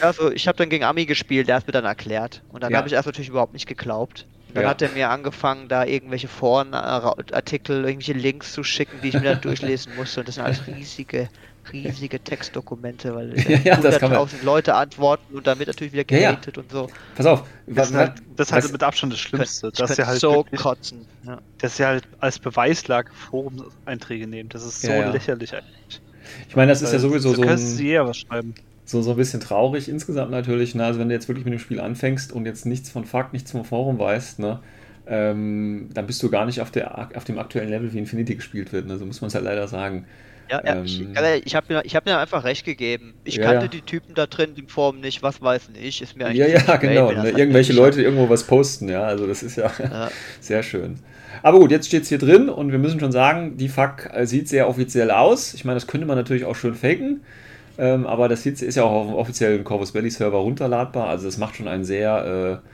Also ich habe dann gegen Ami gespielt, der hat mir dann erklärt. Und dann ja. habe ich erst natürlich überhaupt nicht geglaubt. Dann ja. hat er mir angefangen, da irgendwelche Forenartikel, irgendwelche Links zu schicken, die ich mir dann durchlesen musste. Und das sind alles riesige riesige Textdokumente, weil ja, ja, 100.000 Leute antworten und damit natürlich wieder gehatet ja, und so. Pass auf, das, ist halt, das ist halt mit Abstand das Schlimmste. Dass sie halt so wirklich, kotzen. Ja. Dass sie halt als Beweislage Forum-Einträge nehmen. Das ist so lächerlich eigentlich. Ich meine, das ist ja sowieso so. ein, sie eher was schreiben. So, so ein bisschen traurig insgesamt natürlich. Ne? Also, wenn du jetzt wirklich mit dem Spiel anfängst und jetzt nichts von Fakt, nichts vom Forum weißt, ne? Ähm, dann bist du gar nicht auf, der, auf dem aktuellen Level, wie Infinity gespielt wird. Ne? So muss man es halt leider sagen. Ja, ja, ähm, ich, ich habe mir, hab mir einfach recht gegeben. Ich ja, kannte ja. die Typen da drin, die Form nicht, was weiß ich, ist mir eigentlich. Ja, ja, genau. Ne? Irgendwelche Leute irgendwo was posten, ja, also das ist ja, ja. sehr schön. Aber gut, jetzt steht es hier drin und wir müssen schon sagen, die FAQ äh, sieht sehr offiziell aus. Ich meine, das könnte man natürlich auch schön faken. Ähm, aber das ist ja auch auf dem offiziellen Corvus Belly Server runterladbar. Also das macht schon einen sehr äh,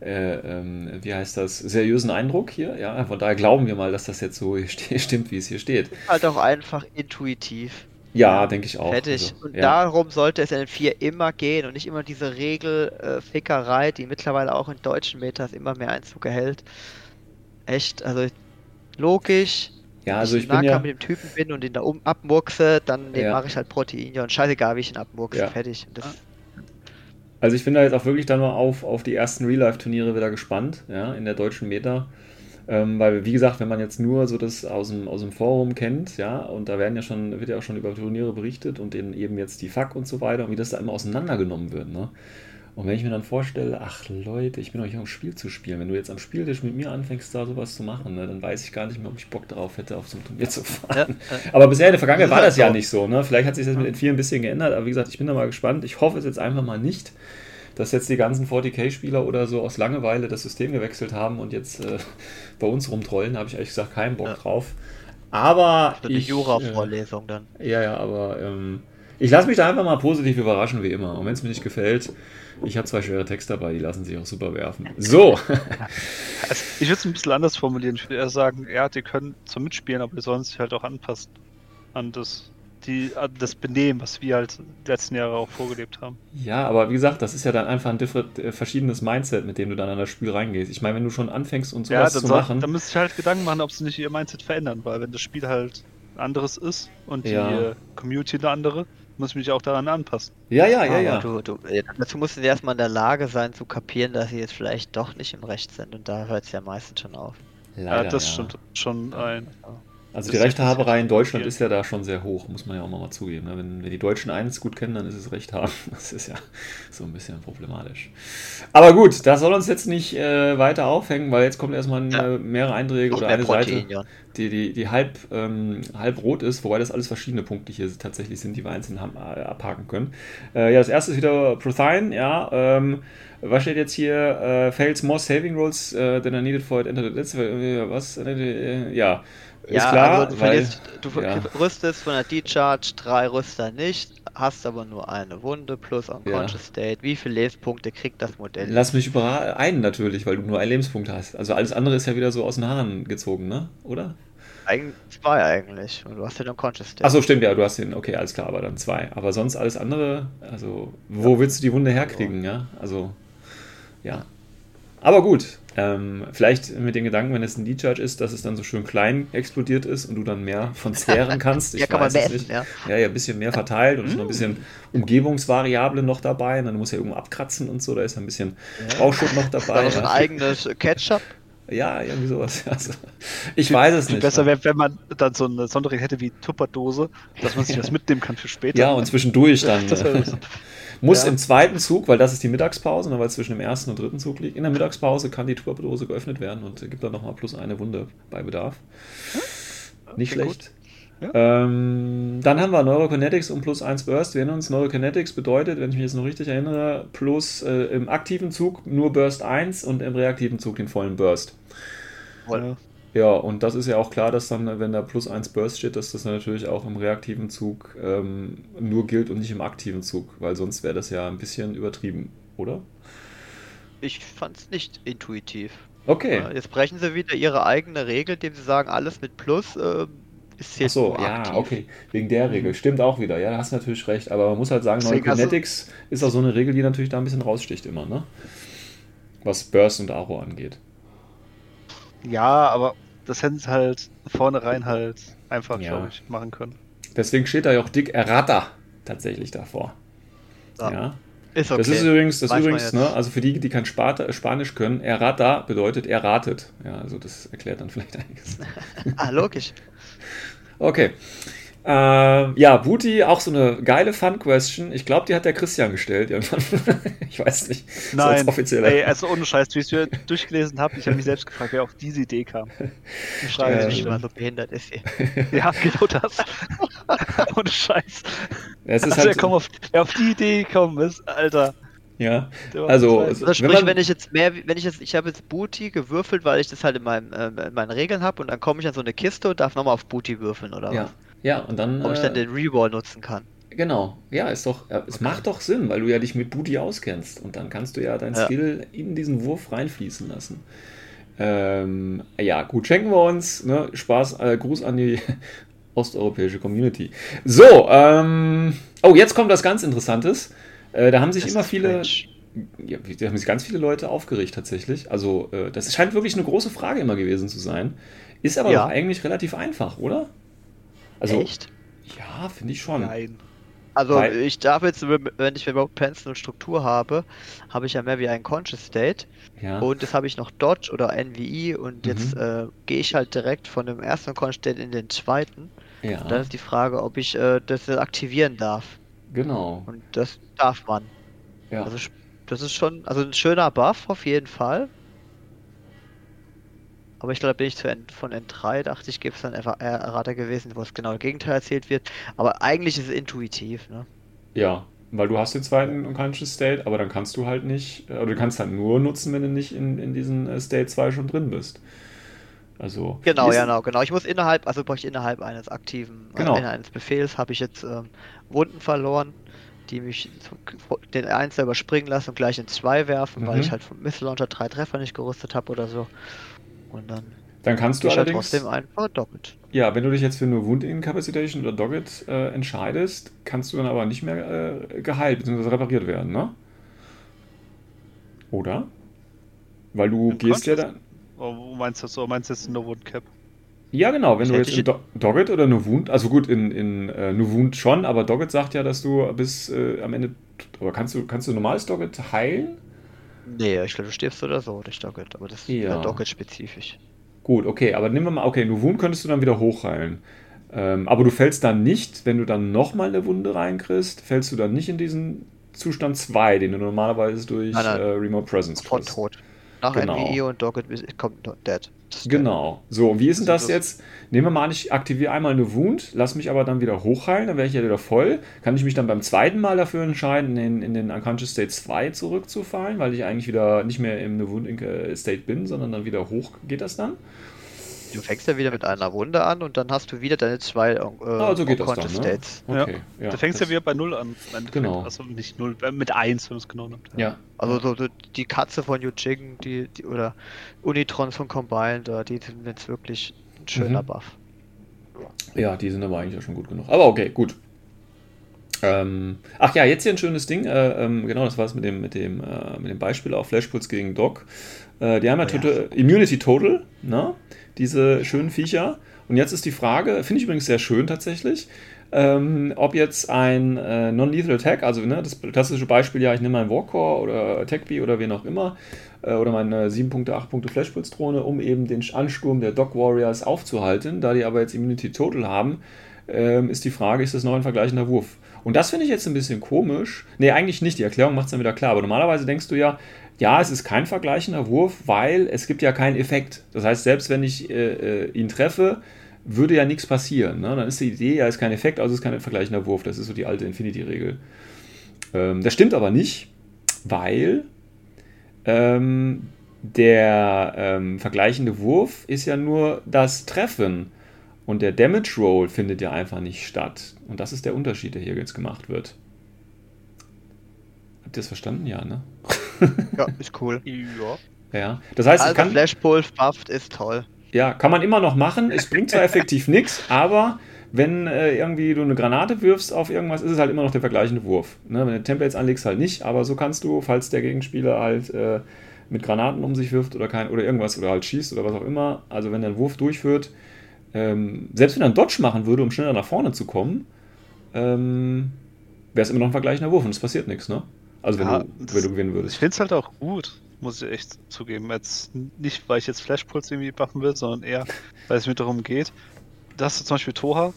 äh, ähm, wie heißt das, seriösen Eindruck hier. Ja, von daher glauben wir mal, dass das jetzt so stimmt, wie es hier steht. Halt auch einfach intuitiv. Ja, denke ich auch. Fertig. Also, und ja. darum sollte es in den 4 immer gehen und nicht immer diese Regelfickerei, äh, die mittlerweile auch in deutschen Metas immer mehr Einzug erhält. Echt, also logisch, Ja, also ich wenn bin ja... mit dem Typen bin und ihn da um abmurkse, dann ja. mache ich halt Protein. und scheißegal, wie ich ihn abmurkse. Ja. Fertig. Das, also ich bin da jetzt auch wirklich dann mal auf, auf die ersten Real-Life-Turniere wieder gespannt, ja, in der deutschen Meta. Ähm, weil, wie gesagt, wenn man jetzt nur so das aus dem, aus dem Forum kennt, ja, und da werden ja schon, wird ja auch schon über Turniere berichtet und eben jetzt die FAQ und so weiter und wie das da immer auseinandergenommen wird, ne? Und wenn ich mir dann vorstelle, ach Leute, ich bin doch hier um Spiel zu spielen, wenn du jetzt am Spieltisch mit mir anfängst, da sowas zu machen, ne, dann weiß ich gar nicht mehr, ob ich Bock darauf hätte, auf so ein Turnier zu fahren. Ja, äh, aber bisher in der Vergangenheit war das ja nicht so. Ne? Vielleicht hat sich das mit den vielen ein bisschen geändert, aber wie gesagt, ich bin da mal gespannt. Ich hoffe es jetzt einfach mal nicht, dass jetzt die ganzen 40k-Spieler oder so aus Langeweile das System gewechselt haben und jetzt äh, bei uns rumtrollen. Da habe ich ehrlich gesagt keinen Bock ja. drauf. Aber. Das ich, Jura-Vorlesung äh, dann. Ja, ja, aber ähm, ich lasse mich da einfach mal positiv überraschen, wie immer. Und wenn es mir nicht gefällt, ich habe zwei schwere Texte dabei, die lassen sich auch super werfen. So. Also, ich würde es ein bisschen anders formulieren. Ich würde eher sagen, ja, die können zwar mitspielen, aber die sollen sich halt auch anpassen an das die, das Benehmen, was wir halt die letzten Jahre auch vorgelebt haben. Ja, aber wie gesagt, das ist ja dann einfach ein äh, verschiedenes Mindset, mit dem du dann an das Spiel reingehst. Ich meine, wenn du schon anfängst und sowas ja, zu soll, machen. Dann müsste ich halt Gedanken machen, ob sie nicht ihr Mindset verändern, weil wenn das Spiel halt ein anderes ist und ja. die Community eine andere, muss ich mich auch daran anpassen. Ja, ja, ja, ja. Du, du, dazu musst du erstmal in der Lage sein zu kapieren, dass sie jetzt vielleicht doch nicht im Recht sind und da hört es ja meistens schon auf. Leider, ja, das ja. stimmt schon ein. Ja. Also die Rechtehaberei in Deutschland ist ja da schon sehr hoch, muss man ja auch mal zugeben. Ne? Wenn, wenn die Deutschen eins gut kennen, dann ist es Recht haben. Das ist ja so ein bisschen problematisch. Aber gut, das soll uns jetzt nicht äh, weiter aufhängen, weil jetzt kommt erstmal ja. mehrere Einträge oder eine Protein, Seite, ja. die, die, die halb, ähm, halb rot ist, wobei das alles verschiedene Punkte hier tatsächlich sind, die wir einzeln haben, äh, abhaken können. Äh, ja, das erste ist wieder Prothine, ja. Ähm, was steht jetzt hier? Äh, fails more saving rolls uh, than are needed for it. Enter the, was? ja. Ist ja, klar, also du, weil, du ja. rüstest von der D-Charge drei Rüster nicht, hast aber nur eine Wunde plus Unconscious ja. State. Wie viele Lebenspunkte kriegt das Modell? Lass mich über einen natürlich, weil du nur einen Lebenspunkt hast. Also alles andere ist ja wieder so aus den Haaren gezogen, ne? Oder? Eigentlich zwei eigentlich. Und du hast den Unconscious State. Achso, stimmt, ja, du hast den, okay, alles klar, aber dann zwei. Aber sonst alles andere, also, wo ja. willst du die Wunde herkriegen, ja? Also, ja. Aber gut, ähm, vielleicht mit den Gedanken, wenn es ein Lead-Charge ist, dass es dann so schön klein explodiert ist und du dann mehr von zehren kannst. Ich ja, kann man messen, ja. Ja, ja, ein bisschen mehr verteilt und ist noch ein bisschen Umgebungsvariable noch dabei. Und dann muss ja irgendwo abkratzen und so, da ist ein bisschen Bauschutt noch dabei. Ist da noch ein eigenes Ketchup? Ja, irgendwie sowas. Also, ich weiß es nicht. Besser wäre, wenn man dann so eine Sonderung hätte wie Tupperdose, dass man sich das mitnehmen kann für später. Ja, und zwischendurch dann. das muss ja. im zweiten Zug, weil das ist die Mittagspause, ne, weil es zwischen dem ersten und dritten Zug liegt, in der Mittagspause kann die Turbodose geöffnet werden und gibt dann nochmal plus eine Wunde bei Bedarf. Hm? Nicht okay, schlecht. Ja. Ähm, dann haben wir Neurokinetics und plus 1 Burst. Wir erinnern uns, Neurokinetics bedeutet, wenn ich mich jetzt noch richtig erinnere, plus äh, im aktiven Zug nur Burst 1 und im reaktiven Zug den vollen Burst. Voll. Ja, und das ist ja auch klar, dass dann, wenn da plus 1 Burst steht, dass das natürlich auch im reaktiven Zug ähm, nur gilt und nicht im aktiven Zug, weil sonst wäre das ja ein bisschen übertrieben, oder? Ich fand es nicht intuitiv. Okay. Jetzt brechen sie wieder ihre eigene Regel, indem sie sagen, alles mit Plus äh, ist jetzt Ach so, ja, aktiv. okay. Wegen der Regel. Mhm. Stimmt auch wieder. Ja, da hast du natürlich recht. Aber man muss halt sagen, Neue Kinetics ist auch so eine Regel, die natürlich da ein bisschen raussticht immer, ne? Was Burst und Aro angeht. Ja, aber das hätten sie halt vornherein halt einfach, ja. glaube ich, machen können. Deswegen steht da ja auch dick Errata tatsächlich davor. Ja. ja. Ist okay. Das ist übrigens, das übrigens ne, also für die, die kein Spanisch können, Errata bedeutet erratet. Ja, also das erklärt dann vielleicht einiges. ah, logisch. Okay. Ähm, ja, Booty, auch so eine geile Fun-Question. Ich glaube, die hat der Christian gestellt irgendwann. ich weiß nicht. Nein, so offizieller. Ey, also ohne Scheiß, wie ich es durchgelesen habe, ich habe mich selbst gefragt, wer auf diese Idee kam. Ich frage ja, mich mal, so behindert ist sie. ja, genau das. ohne Scheiß. Ja, es ist also, halt wer, auf, wer auf die Idee gekommen ist, Alter. Ja, also, also sprich, wenn, wenn, ich jetzt mehr, wenn ich jetzt, ich habe jetzt Booty gewürfelt, weil ich das halt in, meinem, äh, in meinen Regeln habe und dann komme ich an so eine Kiste und darf nochmal auf Booty würfeln oder ja. was? Ja, und dann. Ob ich dann äh, den Rewall nutzen kann. Genau, ja, ist doch, es okay. macht doch Sinn, weil du ja dich mit Booty auskennst und dann kannst du ja dein ja. Skill in diesen Wurf reinfließen lassen. Ähm, ja, gut, schenken wir uns. Ne? Spaß, äh, Gruß an die osteuropäische Community. So, ähm, oh, jetzt kommt was ganz Interessantes. Äh, da haben sich das immer viele. ja, da haben sich ganz viele Leute aufgeregt tatsächlich. Also, äh, das scheint wirklich eine große Frage immer gewesen zu sein. Ist aber ja. doch eigentlich relativ einfach, oder? Also, Echt? Ja, finde ich schon. Nein. Also Weil, ich darf jetzt, wenn ich überhaupt Pencil und Struktur habe, habe ich ja mehr wie ein Conscious State. Ja. Und das habe ich noch Dodge oder NVI und mhm. jetzt äh, gehe ich halt direkt von dem ersten Conscious State in den zweiten. Ja. Und dann ist die Frage, ob ich äh, das aktivieren darf. Genau. Und das darf man. Ja. Also das ist schon, also ein schöner Buff auf jeden Fall. Aber ich glaube, bin ich zu N von N3, dachte ich, gibt es dann einfach Errata gewesen, wo es genau das Gegenteil erzählt wird. Aber eigentlich ist es intuitiv, ne? Ja, weil du hast den zweiten Unconscious State, aber dann kannst du halt nicht, oder du kannst halt nur nutzen, wenn du nicht in, in diesen äh, State 2 schon drin bist. Also. Genau, ja, genau, genau. Ich muss innerhalb, also brauche ich innerhalb eines aktiven, äh, genau. äh, eines Befehls, habe ich jetzt ähm, Wunden verloren, die mich den 1 überspringen lassen und gleich in 2 werfen, mhm. weil ich halt vom Missile Launcher drei Treffer nicht gerüstet habe oder so. Und dann, dann kannst du allerdings trotzdem einfach Dogged. Ja, wenn du dich jetzt für eine Wound Incapacitation oder Dogged äh, entscheidest, kannst du dann aber nicht mehr äh, geheilt bzw. repariert werden, ne? Oder? Weil du Im gehst ja dann. Oh, meinst du so? Meinst du jetzt eine Wound Cap? Ja, genau. Wenn du jetzt in Do Dogged oder eine Wound, also gut, in, in äh, eine Wound schon, aber Dogged sagt ja, dass du bis äh, am Ende. Aber kannst du, kannst du normales Dogged heilen? Nee, ich glaube, du stirbst oder so durch Dogged, aber das ist ja Dogged-spezifisch. Gut, okay, aber nehmen wir mal, okay, eine Wunde könntest du dann wieder hochheilen. Ähm, aber du fällst dann nicht, wenn du dann nochmal eine Wunde reinkriegst, fällst du dann nicht in diesen Zustand 2, den du normalerweise durch nein, nein. Äh, Remote Presence kriegst. Von tot. Nach genau. NWE und Dogged kommt Dead. Genau. So, wie ist denn das jetzt? Nehmen wir mal an, ich aktiviere einmal eine Wound, lass mich aber dann wieder hochheilen, dann wäre ich ja wieder voll. Kann ich mich dann beim zweiten Mal dafür entscheiden, in, in den Unconscious State 2 zurückzufallen, weil ich eigentlich wieder nicht mehr im Wound State bin, sondern dann wieder hoch geht das dann? Du fängst ja wieder mit einer Wunde an und dann hast du wieder deine zwei äh, also geht das dann, ne? States. Okay, ja. ja. Du fängst ja wieder bei Null an. Genau. Also nicht Null, äh, mit 1, wenn du es genau nimmst. Ja. ja. Also so, so, die Katze von Yujing, die, die, oder Unitrons von Combine, da, die sind jetzt wirklich ein schöner mhm. Buff. Ja, die sind aber eigentlich auch schon gut genug. Aber okay, gut. Ähm, ach ja, jetzt hier ein schönes Ding. Äh, ähm, genau, das war es mit dem, mit, dem, äh, mit dem Beispiel auf Flashpulse gegen Doc. Äh, die haben ja, oh, ja. Immunity Total, ne? Diese schönen Viecher. Und jetzt ist die Frage, finde ich übrigens sehr schön tatsächlich, ähm, ob jetzt ein äh, Non-Lethal Attack, also ne, das klassische Beispiel, ja, ich nehme meinen Warcore oder Attack Bee oder wen auch immer, äh, oder meine 7 Punkte, 8 Punkte Flashpulse-Drohne, um eben den Ansturm der Dog Warriors aufzuhalten. Da die aber jetzt Immunity Total haben, ähm, ist die Frage, ist das noch ein vergleichender Wurf? Und das finde ich jetzt ein bisschen komisch. Ne, eigentlich nicht, die Erklärung macht es dann wieder klar. Aber normalerweise denkst du ja, ja, es ist kein vergleichender Wurf, weil es gibt ja keinen Effekt. Das heißt, selbst wenn ich äh, äh, ihn treffe, würde ja nichts passieren. Ne? Dann ist die Idee, ja, ist kein Effekt, also ist kein vergleichender Wurf. Das ist so die alte Infinity-Regel. Ähm, das stimmt aber nicht, weil ähm, der ähm, vergleichende Wurf ist ja nur das Treffen. Und der Damage Roll findet ja einfach nicht statt. Und das ist der Unterschied, der hier jetzt gemacht wird. Habt ihr das verstanden? Ja, ne? ja, ist cool. Ja. Ja, das heißt, also ich kann, Flashpulse bufft ist toll. Ja, kann man immer noch machen. Es bringt zwar effektiv nichts, aber wenn äh, irgendwie du eine Granate wirfst auf irgendwas, ist es halt immer noch der vergleichende Wurf. Ne? Wenn du Templates anlegst, halt nicht, aber so kannst du, falls der Gegenspieler halt äh, mit Granaten um sich wirft oder kein oder irgendwas oder halt schießt oder was auch immer, also wenn der einen Wurf durchführt, ähm, selbst wenn er einen Dodge machen würde, um schneller nach vorne zu kommen, ähm, wäre es immer noch ein vergleichender Wurf und es passiert nichts, ne? Also wenn, ja, du, wenn du gewinnen würdest. Ich finde es halt auch gut, muss ich echt zugeben. Jetzt nicht, weil ich jetzt Flashpulse irgendwie buffen will, sondern eher, weil es mir darum geht. Da hast du zum Beispiel Toha,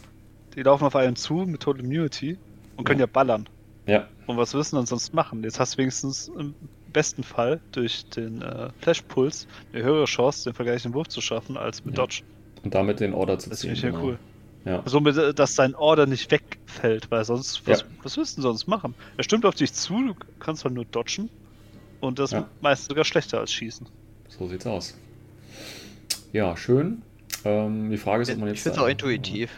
die laufen auf einen zu mit Total Immunity und können ja, ja ballern. Ja. Und was wissen dann sonst machen? Jetzt hast du wenigstens im besten Fall durch den äh, Flashpuls eine höhere Chance, den vergleichenden Wurf zu schaffen, als mit ja. Dodge. Und damit den Order zu ziehen. Das finde ich ja genau. cool. Ja. Somit, also, dass dein Order nicht wegfällt, weil sonst, was, ja. was willst du sonst machen? Er stimmt auf dich zu, du kannst halt nur dodgen. Und das ja. meist sogar schlechter als schießen. So sieht's aus. Ja, schön. Ähm, die Frage ist, ob man jetzt. Ich finde es auch intuitiv.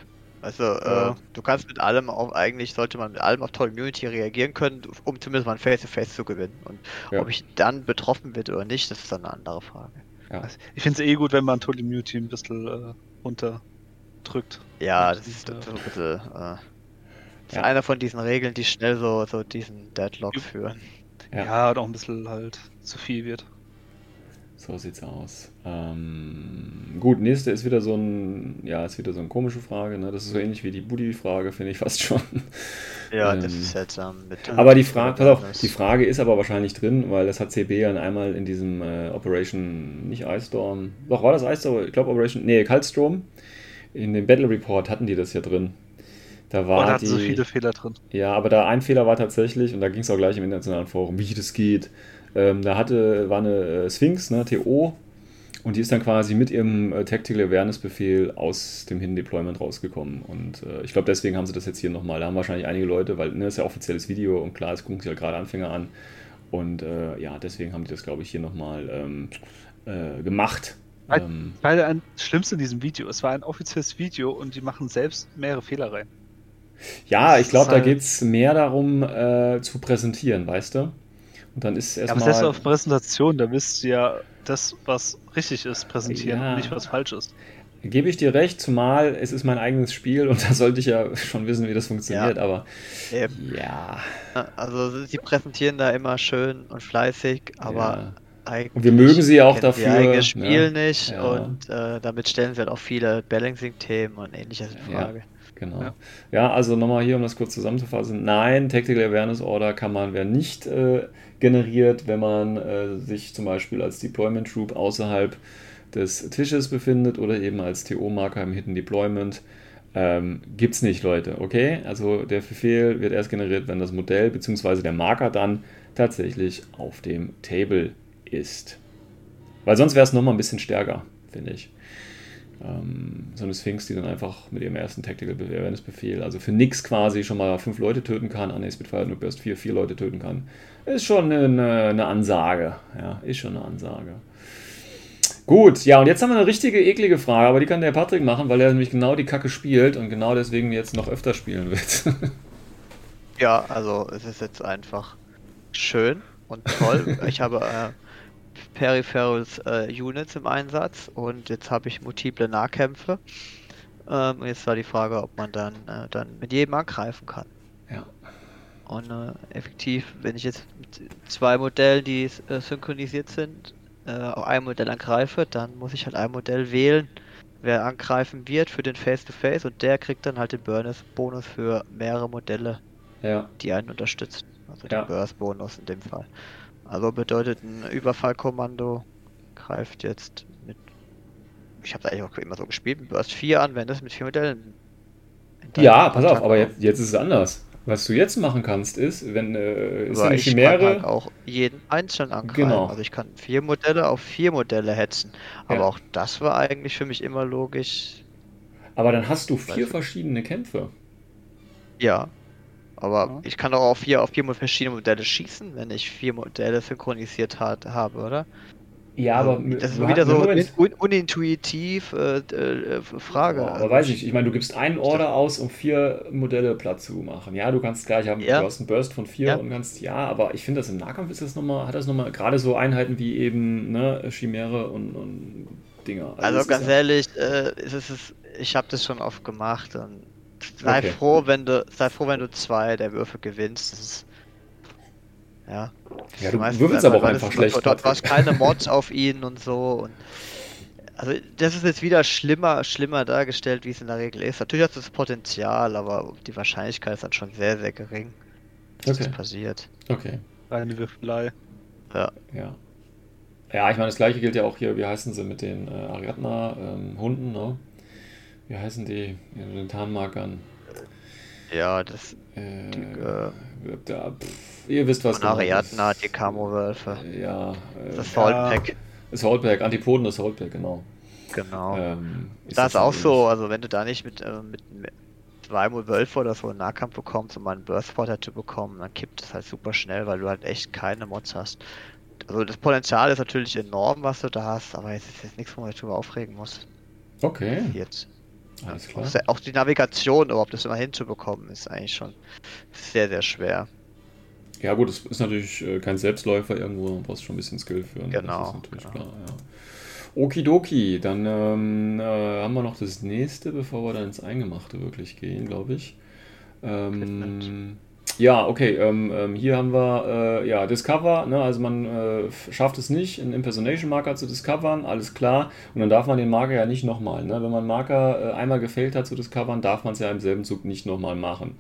Also, äh, du kannst mit allem auch, eigentlich sollte man mit allem auf Total Immunity reagieren können, um zumindest mal ein Face-to-Face -face zu gewinnen. Und ja. ob ich dann betroffen wird oder nicht, das ist dann eine andere Frage. Ja. Ich finde es eh gut, wenn man Total Immunity ein bisschen äh, runter drückt. Ja, das ist so ein bisschen. Äh, ist ja. einer von diesen Regeln, die schnell so, so diesen Deadlock führen. Ja. ja, und auch ein bisschen halt zu viel wird. So sieht's aus. Ähm, gut, nächste ist wieder so ein, ja, ist wieder so eine komische Frage. Ne? Das ist so ähnlich wie die Buddy-Frage, finde ich fast schon. Ja, ähm, das ist seltsam. Mit aber die Frage, pass auf, die Frage ist aber wahrscheinlich drin, weil das hat CB dann einmal in diesem äh, Operation, nicht Ice Storm, doch war das Ice Storm, ich glaube Operation, nee, Kaltstrom. In dem Battle Report hatten die das ja drin. Da war und da hatten so viele Fehler drin. Ja, aber da ein Fehler war tatsächlich, und da ging es auch gleich im internationalen Forum, wie das geht ähm, da hatte, war eine äh, Sphinx, ne, TO, und die ist dann quasi mit ihrem äh, Tactical Awareness Befehl aus dem Hidden Deployment rausgekommen. Und äh, ich glaube, deswegen haben sie das jetzt hier nochmal. Da haben wahrscheinlich einige Leute, weil ne, das ist ja offizielles Video und klar, es gucken sich ja gerade Anfänger an. Und äh, ja, deswegen haben die das, glaube ich, hier nochmal ähm, äh, gemacht. Weil, ähm, weil ein Schlimmste in diesem Video, es war ein offizielles Video und die machen selbst mehrere Fehler rein. Ja, ich glaube, halt da geht es mehr darum äh, zu präsentieren, weißt du? Und dann ist erstmal. Ja, aber selbst auf Präsentation, da müsst ihr ja das, was richtig ist, präsentieren ja. und nicht was falsch ist. Gebe ich dir recht, zumal es ist mein eigenes Spiel und da sollte ich ja schon wissen, wie das funktioniert, ja. aber Eben. ja. Also sie präsentieren da immer schön und fleißig, aber ja. und wir mögen sie auch dafür. Ihr eigenes Spiel ja. nicht und äh, damit stellen sie halt auch viele Balancing-Themen und ähnliches in Frage. Genau. Ja. ja, also nochmal hier, um das kurz zusammenzufassen. Nein, Tactical Awareness Order kann man, wer nicht äh, generiert, wenn man äh, sich zum Beispiel als Deployment Troop außerhalb des Tisches befindet oder eben als TO-Marker im Hidden Deployment. Ähm, Gibt es nicht, Leute, okay? Also der Befehl wird erst generiert, wenn das Modell bzw. der Marker dann tatsächlich auf dem Table ist. Weil sonst wäre es nochmal ein bisschen stärker, finde ich. Ähm, so eine Sphinx, die dann einfach mit ihrem ersten Tactical Awareness-Befehl, also für nix quasi schon mal fünf Leute töten kann, an ah, Spitfire nur Burst 4, vier Leute töten kann, ist schon eine, eine Ansage. Ja, ist schon eine Ansage. Gut, ja, und jetzt haben wir eine richtige eklige Frage, aber die kann der Patrick machen, weil er nämlich genau die Kacke spielt und genau deswegen jetzt noch öfter spielen wird. ja, also es ist jetzt einfach schön und toll. ich habe äh, Peripherals äh, Units im Einsatz und jetzt habe ich multiple Nahkämpfe. Ähm, jetzt war die Frage, ob man dann, äh, dann mit jedem angreifen kann. Ja. Und äh, effektiv, wenn ich jetzt mit zwei Modellen, die äh, synchronisiert sind, äh, auf ein Modell angreife, dann muss ich halt ein Modell wählen, wer angreifen wird für den Face-to-Face -face, und der kriegt dann halt den Bonus für mehrere Modelle, ja. die einen unterstützen. Also den ja. Burst-Bonus in dem Fall. Also bedeutet ein Überfallkommando greift jetzt mit. Ich habe eigentlich auch immer so gespielt, mit Burst 4 an, wenn das mit vier Modellen. Ja, pass auf, aber jetzt, jetzt ist es anders. Was du jetzt machen kannst, ist, wenn äh, ist eine Chimäre. Halt auch jeden einzeln angreifen. Genau. Also ich kann vier Modelle auf vier Modelle hetzen. Aber ja. auch das war eigentlich für mich immer logisch. Aber dann hast du vier verschiedene Kämpfe. Ja. Aber ja. ich kann doch auch vier, auf vier verschiedene Modelle schießen, wenn ich vier Modelle synchronisiert hat, habe, oder? Ja, aber also, das ist wieder so un unintuitiv äh, äh, Frage. aber also, weiß ich, ich meine, du gibst einen Order aus, um vier Modelle platt zu machen. Ja, du kannst gleich haben, ja. du hast einen Burst von vier ja. und kannst, ja, aber ich finde das im Nahkampf ist das nochmal, hat das nochmal, gerade so Einheiten wie eben, ne, Chimäre und, und Dinger. Also, also ganz ehrlich, äh, ist es, ich habe das schon oft gemacht und Sei okay. froh, wenn du, sei froh, wenn du zwei der Würfe gewinnst. Das ist, ja. Ja, du würfelst aber auch einfach schlecht. Dort, war keine Mods auf ihn und so. Und, also das ist jetzt wieder schlimmer, schlimmer dargestellt, wie es in der Regel ist. Natürlich hat es das Potenzial, aber die Wahrscheinlichkeit ist dann schon sehr, sehr gering, dass okay. das passiert. Okay. Eine Würfelei. Ja. Ja. Ja, ich meine, das gleiche gilt ja auch hier, wie heißen sie mit den äh, Ariadna-Hunden, ähm, ne? Wie heißen die, mit den Tarnmarkern? Ja, das. Äh, die, äh, da, pff, ihr wisst was. Ariadna, die Camo-Wölfe. Ja. Äh, das Pack. Ja, Assault Pack, Antipoden Assault Pack, genau. Genau. Ähm, ist das, ist auch so, also wenn du da nicht mit, äh, mit, mit zwei Wölfe oder so einen Nahkampf bekommst, um mal einen Burst zu bekommen, dann kippt es halt super schnell, weil du halt echt keine Mods hast. Also das Potenzial ist natürlich enorm, was du da hast, aber es ist jetzt nichts, wo man sich drüber aufregen muss. Okay. Jetzt. Alles klar. Auch die Navigation überhaupt das immer hinzubekommen, ist eigentlich schon sehr, sehr schwer. Ja, gut, es ist natürlich äh, kein Selbstläufer irgendwo, man brauchst schon ein bisschen Skill für. Ne? Genau. Das ist natürlich genau. klar, ja. Okidoki, dann ähm, äh, haben wir noch das nächste, bevor wir dann ins Eingemachte wirklich gehen, glaube ich. Ähm, ja, okay. Ähm, ähm, hier haben wir äh, ja Discover. Ne? Also man äh, schafft es nicht, einen Impersonation-Marker zu discovern, alles klar. Und dann darf man den Marker ja nicht nochmal. Ne? Wenn man Marker äh, einmal gefällt hat zu discovern, darf man es ja im selben Zug nicht nochmal machen.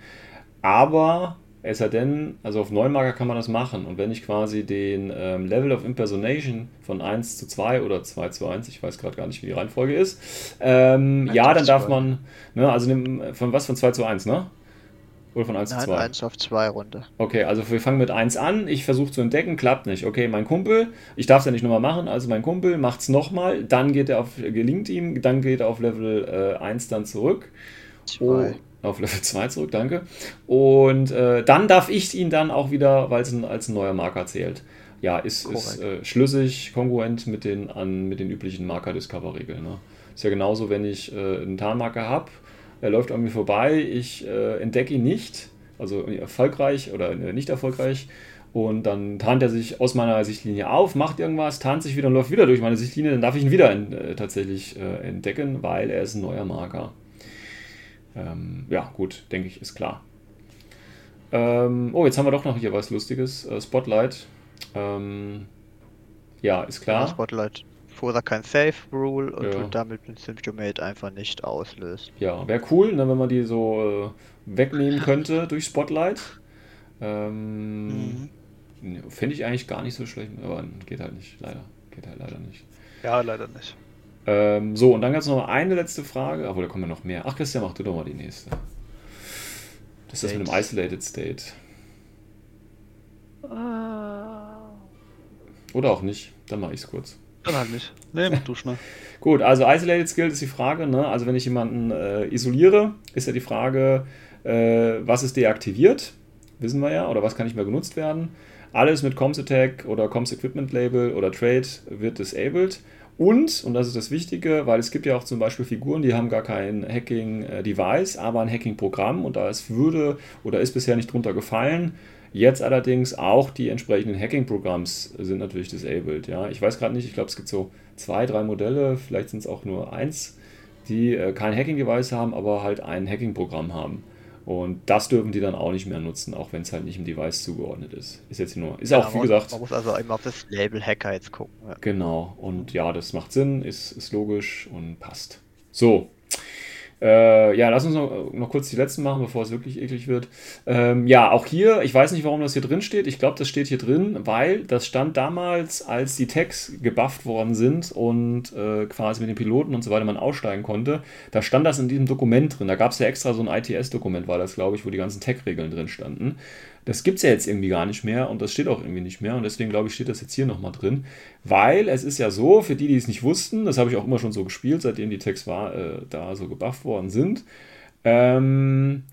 Aber es sei denn, also auf neuen Marker kann man das machen. Und wenn ich quasi den ähm, Level of Impersonation von 1 zu 2 oder 2 zu 1, ich weiß gerade gar nicht, wie die Reihenfolge ist, ähm, ja, dann darf man, ne, also von was? Von 2 zu 1, ne? Oder von 1 Nein, zu 2? 1 auf 2 Runde. Okay, also wir fangen mit 1 an. Ich versuche zu entdecken, klappt nicht. Okay, mein Kumpel, ich darf es ja nicht nochmal machen, also mein Kumpel macht es nochmal, dann geht er auf, gelingt ihm, dann geht er auf Level äh, 1 dann zurück. 2. Oh, auf Level 2 zurück, danke. Und äh, dann darf ich ihn dann auch wieder, weil es als ein neuer Marker zählt. Ja, ist, ist äh, schlüssig, kongruent mit den, an, mit den üblichen Marker-Discover-Regeln. Ne? Ist ja genauso, wenn ich äh, einen Tarnmarker habe er läuft an mir vorbei, ich äh, entdecke ihn nicht, also erfolgreich oder äh, nicht erfolgreich. Und dann tarnt er sich aus meiner Sichtlinie auf, macht irgendwas, tarnt sich wieder und läuft wieder durch meine Sichtlinie. Dann darf ich ihn wieder in, äh, tatsächlich äh, entdecken, weil er ist ein neuer Marker. Ähm, ja, gut, denke ich, ist klar. Ähm, oh, jetzt haben wir doch noch hier was Lustiges. Äh, Spotlight. Ähm, ja, ist klar. Ja, Spotlight vorher kein Safe Rule und ja. damit den Symptomate einfach nicht auslöst. Ja, wäre cool, ne, wenn man die so äh, wegnehmen könnte durch Spotlight. Ähm, mhm. Finde ich eigentlich gar nicht so schlecht, aber geht halt nicht, leider. Geht halt leider nicht. Ja, leider nicht. Ähm, so, und dann ganz noch eine letzte Frage, obwohl da kommen noch mehr. Ach, Christian, mach du doch mal die nächste. Das ist das mit dem Isolated State. Uh. Oder auch nicht, dann mache ich es kurz. Dann halt nicht. Nee, mach du schnell. Gut, also Isolated Skill ist die Frage, ne? also wenn ich jemanden äh, isoliere, ist ja die Frage, äh, was ist deaktiviert, wissen wir ja, oder was kann nicht mehr genutzt werden. Alles mit Comms Attack oder Comms Equipment Label oder Trade wird disabled. Und, und das ist das Wichtige, weil es gibt ja auch zum Beispiel Figuren, die haben gar kein Hacking-Device, aber ein Hacking-Programm und da es würde oder ist bisher nicht drunter gefallen, Jetzt allerdings auch die entsprechenden Hacking-Programms sind natürlich disabled. Ja. Ich weiß gerade nicht, ich glaube, es gibt so zwei, drei Modelle, vielleicht sind es auch nur eins, die äh, kein Hacking-Device haben, aber halt ein Hacking-Programm haben. Und das dürfen die dann auch nicht mehr nutzen, auch wenn es halt nicht im Device zugeordnet ist. Ist jetzt nur, ist ja, auch, wie gesagt. Man muss also immer auf das Label Hacker jetzt gucken. Ja. Genau, und ja, das macht Sinn, ist, ist logisch und passt. So, äh, ja, lass uns noch, noch, kurz die letzten machen, bevor es wirklich eklig wird. Ähm, ja, auch hier, ich weiß nicht, warum das hier drin steht. Ich glaube, das steht hier drin, weil das stand damals, als die Tags gebufft worden sind und äh, quasi mit den Piloten und so weiter man aussteigen konnte. Da stand das in diesem Dokument drin. Da gab es ja extra so ein ITS-Dokument, war das, glaube ich, wo die ganzen Tag-Regeln drin standen. Das gibt es ja jetzt irgendwie gar nicht mehr und das steht auch irgendwie nicht mehr und deswegen glaube ich, steht das jetzt hier nochmal drin. Weil es ist ja so, für die, die es nicht wussten, das habe ich auch immer schon so gespielt, seitdem die Text war, äh, da so gebufft worden sind. Ähm,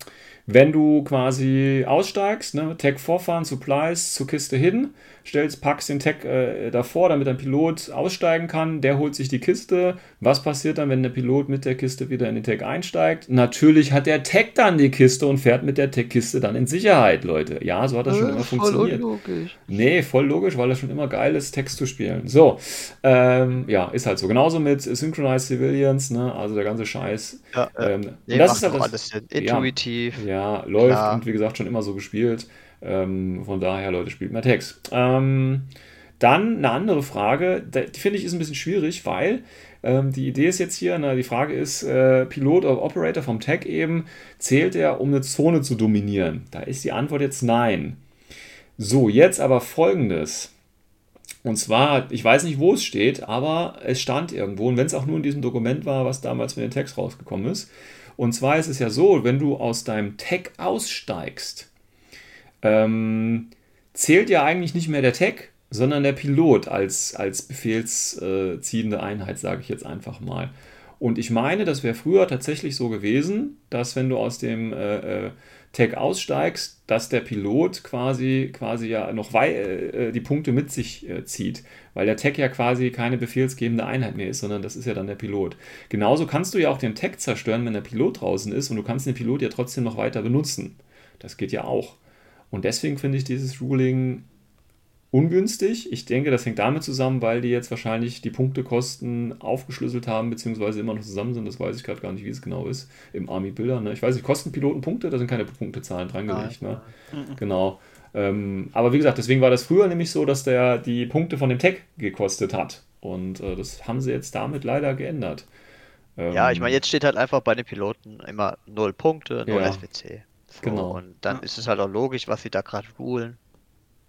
wenn du quasi aussteigst, ne, Tag vorfahren, Supplies zur Kiste hin, stellst, packst den Tag äh, davor, damit ein Pilot aussteigen kann, der holt sich die Kiste. Was passiert dann, wenn der Pilot mit der Kiste wieder in den Tag einsteigt? Natürlich hat der Tag dann die Kiste und fährt mit der Tag-Kiste dann in Sicherheit, Leute. Ja, so hat das äh, schon immer voll funktioniert. Voll unlogisch. Nee, voll logisch, weil das schon immer geil ist, Text zu spielen. So, ähm, ja, ist halt so. Genauso mit Synchronized Civilians, ne, also der ganze Scheiß. Ja, ähm, nee, das ist halt das, alles intuitiv. Ja, ja läuft klar. und wie gesagt schon immer so gespielt. Ähm, von daher, Leute, spielt mehr Text. Ähm, dann eine andere Frage, die finde ich ist ein bisschen schwierig, weil ähm, die Idee ist jetzt hier, na, die Frage ist, äh, Pilot oder Operator vom Tag eben, zählt er, um eine Zone zu dominieren? Da ist die Antwort jetzt nein. So, jetzt aber folgendes. Und zwar, ich weiß nicht, wo es steht, aber es stand irgendwo, und wenn es auch nur in diesem Dokument war, was damals mit dem Text rausgekommen ist. Und zwar ist es ja so, wenn du aus deinem Tag aussteigst, ähm, zählt ja eigentlich nicht mehr der Tag, sondern der Pilot als, als befehlsziehende Einheit, sage ich jetzt einfach mal. Und ich meine, das wäre früher tatsächlich so gewesen, dass wenn du aus dem äh, äh Tag aussteigst, dass der Pilot quasi, quasi ja noch äh, die Punkte mit sich äh, zieht, weil der Tag ja quasi keine befehlsgebende Einheit mehr ist, sondern das ist ja dann der Pilot. Genauso kannst du ja auch den Tag zerstören, wenn der Pilot draußen ist und du kannst den Pilot ja trotzdem noch weiter benutzen. Das geht ja auch. Und deswegen finde ich dieses Ruling ungünstig. Ich denke, das hängt damit zusammen, weil die jetzt wahrscheinlich die Punktekosten aufgeschlüsselt haben, beziehungsweise immer noch zusammen sind. Das weiß ich gerade gar nicht, wie es genau ist im Army Builder. Ne? Ich weiß nicht, kosten Piloten Punkte? Da sind keine Punktezahlen dran gelegt. Ne? Genau. Ähm, aber wie gesagt, deswegen war das früher nämlich so, dass der die Punkte von dem Tech gekostet hat. Und äh, das haben sie jetzt damit leider geändert. Ähm, ja, ich meine, jetzt steht halt einfach bei den Piloten immer 0 Punkte, 0 ja, SWC. So, genau. Und dann ja. ist es halt auch logisch, was sie da gerade rulen.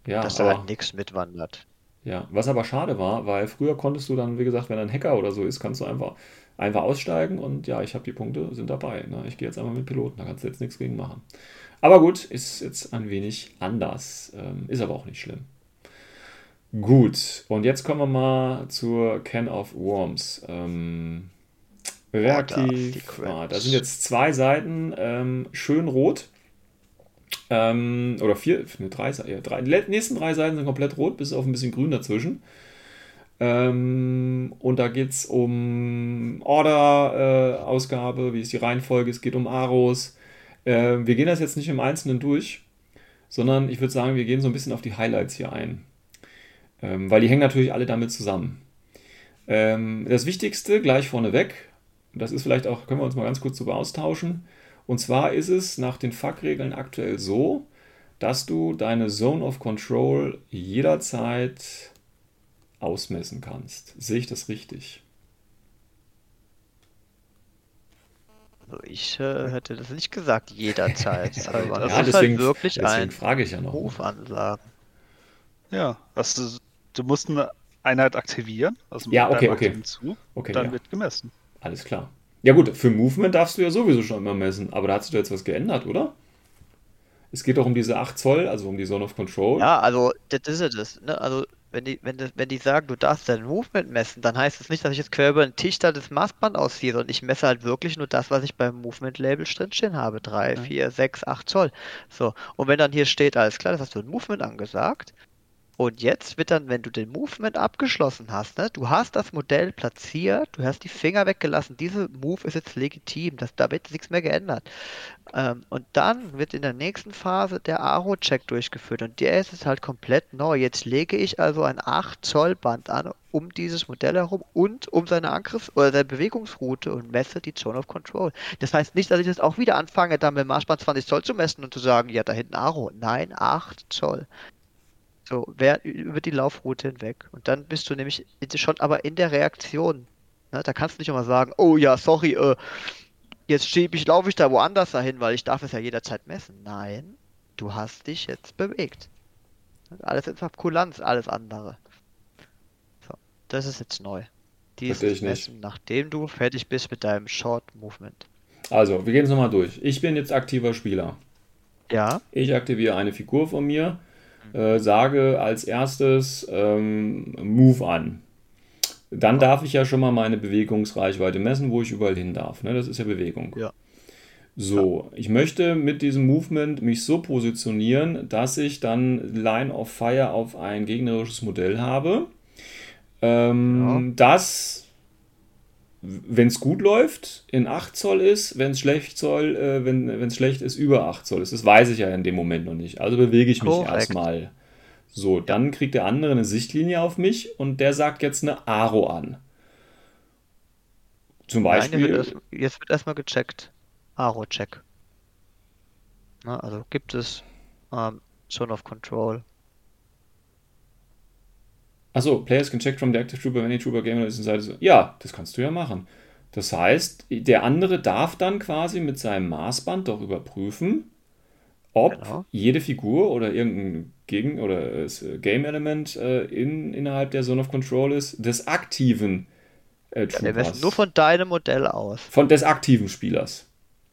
Ja, dass da halt nichts mitwandert. Ja, was aber schade war, weil früher konntest du dann, wie gesagt, wenn ein Hacker oder so ist, kannst du einfach, einfach aussteigen und ja, ich habe die Punkte, sind dabei. Ne? Ich gehe jetzt einmal mit Piloten, da kannst du jetzt nichts gegen machen. Aber gut, ist jetzt ein wenig anders, ähm, ist aber auch nicht schlimm. Gut, und jetzt kommen wir mal zur Can of Worms. Ähm, reaktiv. Ah, da sind jetzt zwei Seiten ähm, schön rot. Ähm, oder vier, ne, drei, ja, drei, die nächsten drei Seiten sind komplett rot, bis auf ein bisschen grün dazwischen. Ähm, und da geht es um Order-Ausgabe, äh, wie ist die Reihenfolge, es geht um Aros. Äh, wir gehen das jetzt nicht im Einzelnen durch, sondern ich würde sagen, wir gehen so ein bisschen auf die Highlights hier ein. Ähm, weil die hängen natürlich alle damit zusammen. Ähm, das Wichtigste gleich vorneweg, das ist vielleicht auch, können wir uns mal ganz kurz darüber austauschen, und zwar ist es nach den FAQ-Regeln aktuell so, dass du deine Zone of Control jederzeit ausmessen kannst. Sehe ich das richtig? Also ich äh, hätte das nicht gesagt, jederzeit. Also das ja, ist deswegen, halt wirklich deswegen ein frage ich ja noch. Rufansagen. Ja, also du musst eine Einheit aktivieren, also ja, okay, okay. Hinzu, okay, dann ja. wird gemessen. Alles klar. Ja gut, für Movement darfst du ja sowieso schon immer messen, aber da hat sich doch jetzt was geändert, oder? Es geht doch um diese 8 Zoll, also um die Zone of Control. Ja, also das ist ja das. Ne? Also wenn die, wenn, die, wenn die sagen, du darfst dein Movement messen, dann heißt das nicht, dass ich jetzt quer über den Tisch da das Maßband ausziehe, sondern ich messe halt wirklich nur das, was ich beim Movement-Label drinstehen habe. 3, 4, 6, 8 Zoll. So. Und wenn dann hier steht, alles klar, das hast du ein Movement angesagt, und jetzt wird dann, wenn du den Movement abgeschlossen hast, ne, du hast das Modell platziert, du hast die Finger weggelassen, diese Move ist jetzt legitim, das, da wird nichts mehr geändert. Ähm, und dann wird in der nächsten Phase der Aro-Check durchgeführt und der ist es halt komplett neu. Jetzt lege ich also ein 8 Zoll Band an um dieses Modell herum und um seine Angriffs- oder seine Bewegungsroute und messe die Zone of Control. Das heißt nicht, dass ich jetzt auch wieder anfange, dann mit dem Marschband 20 Zoll zu messen und zu sagen, ja, da hinten Aro. Nein, 8 Zoll. So, wer, über die Laufroute hinweg. Und dann bist du nämlich schon aber in der Reaktion. Ne? Da kannst du nicht immer sagen, oh ja, sorry, äh, jetzt schiebe ich, laufe ich da woanders dahin, weil ich darf es ja jederzeit messen. Nein, du hast dich jetzt bewegt. Alles in Kulanz, alles andere. So, das ist jetzt neu. Dieses Messen, nachdem du fertig bist mit deinem Short Movement. Also, wir gehen es nochmal durch. Ich bin jetzt aktiver Spieler. Ja. Ich aktiviere eine Figur von mir äh, sage als erstes ähm, Move an. Dann darf ich ja schon mal meine Bewegungsreichweite messen, wo ich überall hin darf. Ne? Das ist ja Bewegung. Ja. So, ich möchte mit diesem Movement mich so positionieren, dass ich dann Line of Fire auf ein gegnerisches Modell habe, ähm, ja. das wenn es gut läuft, in 8 Zoll ist, wenn es schlecht Zoll, äh, wenn es schlecht ist, über 8 Zoll ist. Das weiß ich ja in dem Moment noch nicht. Also bewege ich mich erstmal. So, dann kriegt der andere eine Sichtlinie auf mich und der sagt jetzt eine Aro an. Zum Beispiel. Nein, wird jetzt wird erstmal gecheckt. Aro-Check. Also gibt es ähm, schon auf Control. Achso, Players can check from the active trooper, any trooper gamer is inside. So. Ja, das kannst du ja machen. Das heißt, der andere darf dann quasi mit seinem Maßband doch überprüfen, ob genau. jede Figur oder irgendein Gegen- oder äh, Game-Element äh, in, innerhalb der Zone of Control ist, des aktiven äh, Troopers. Ja, wir messen nur von deinem Modell aus. Von des aktiven Spielers.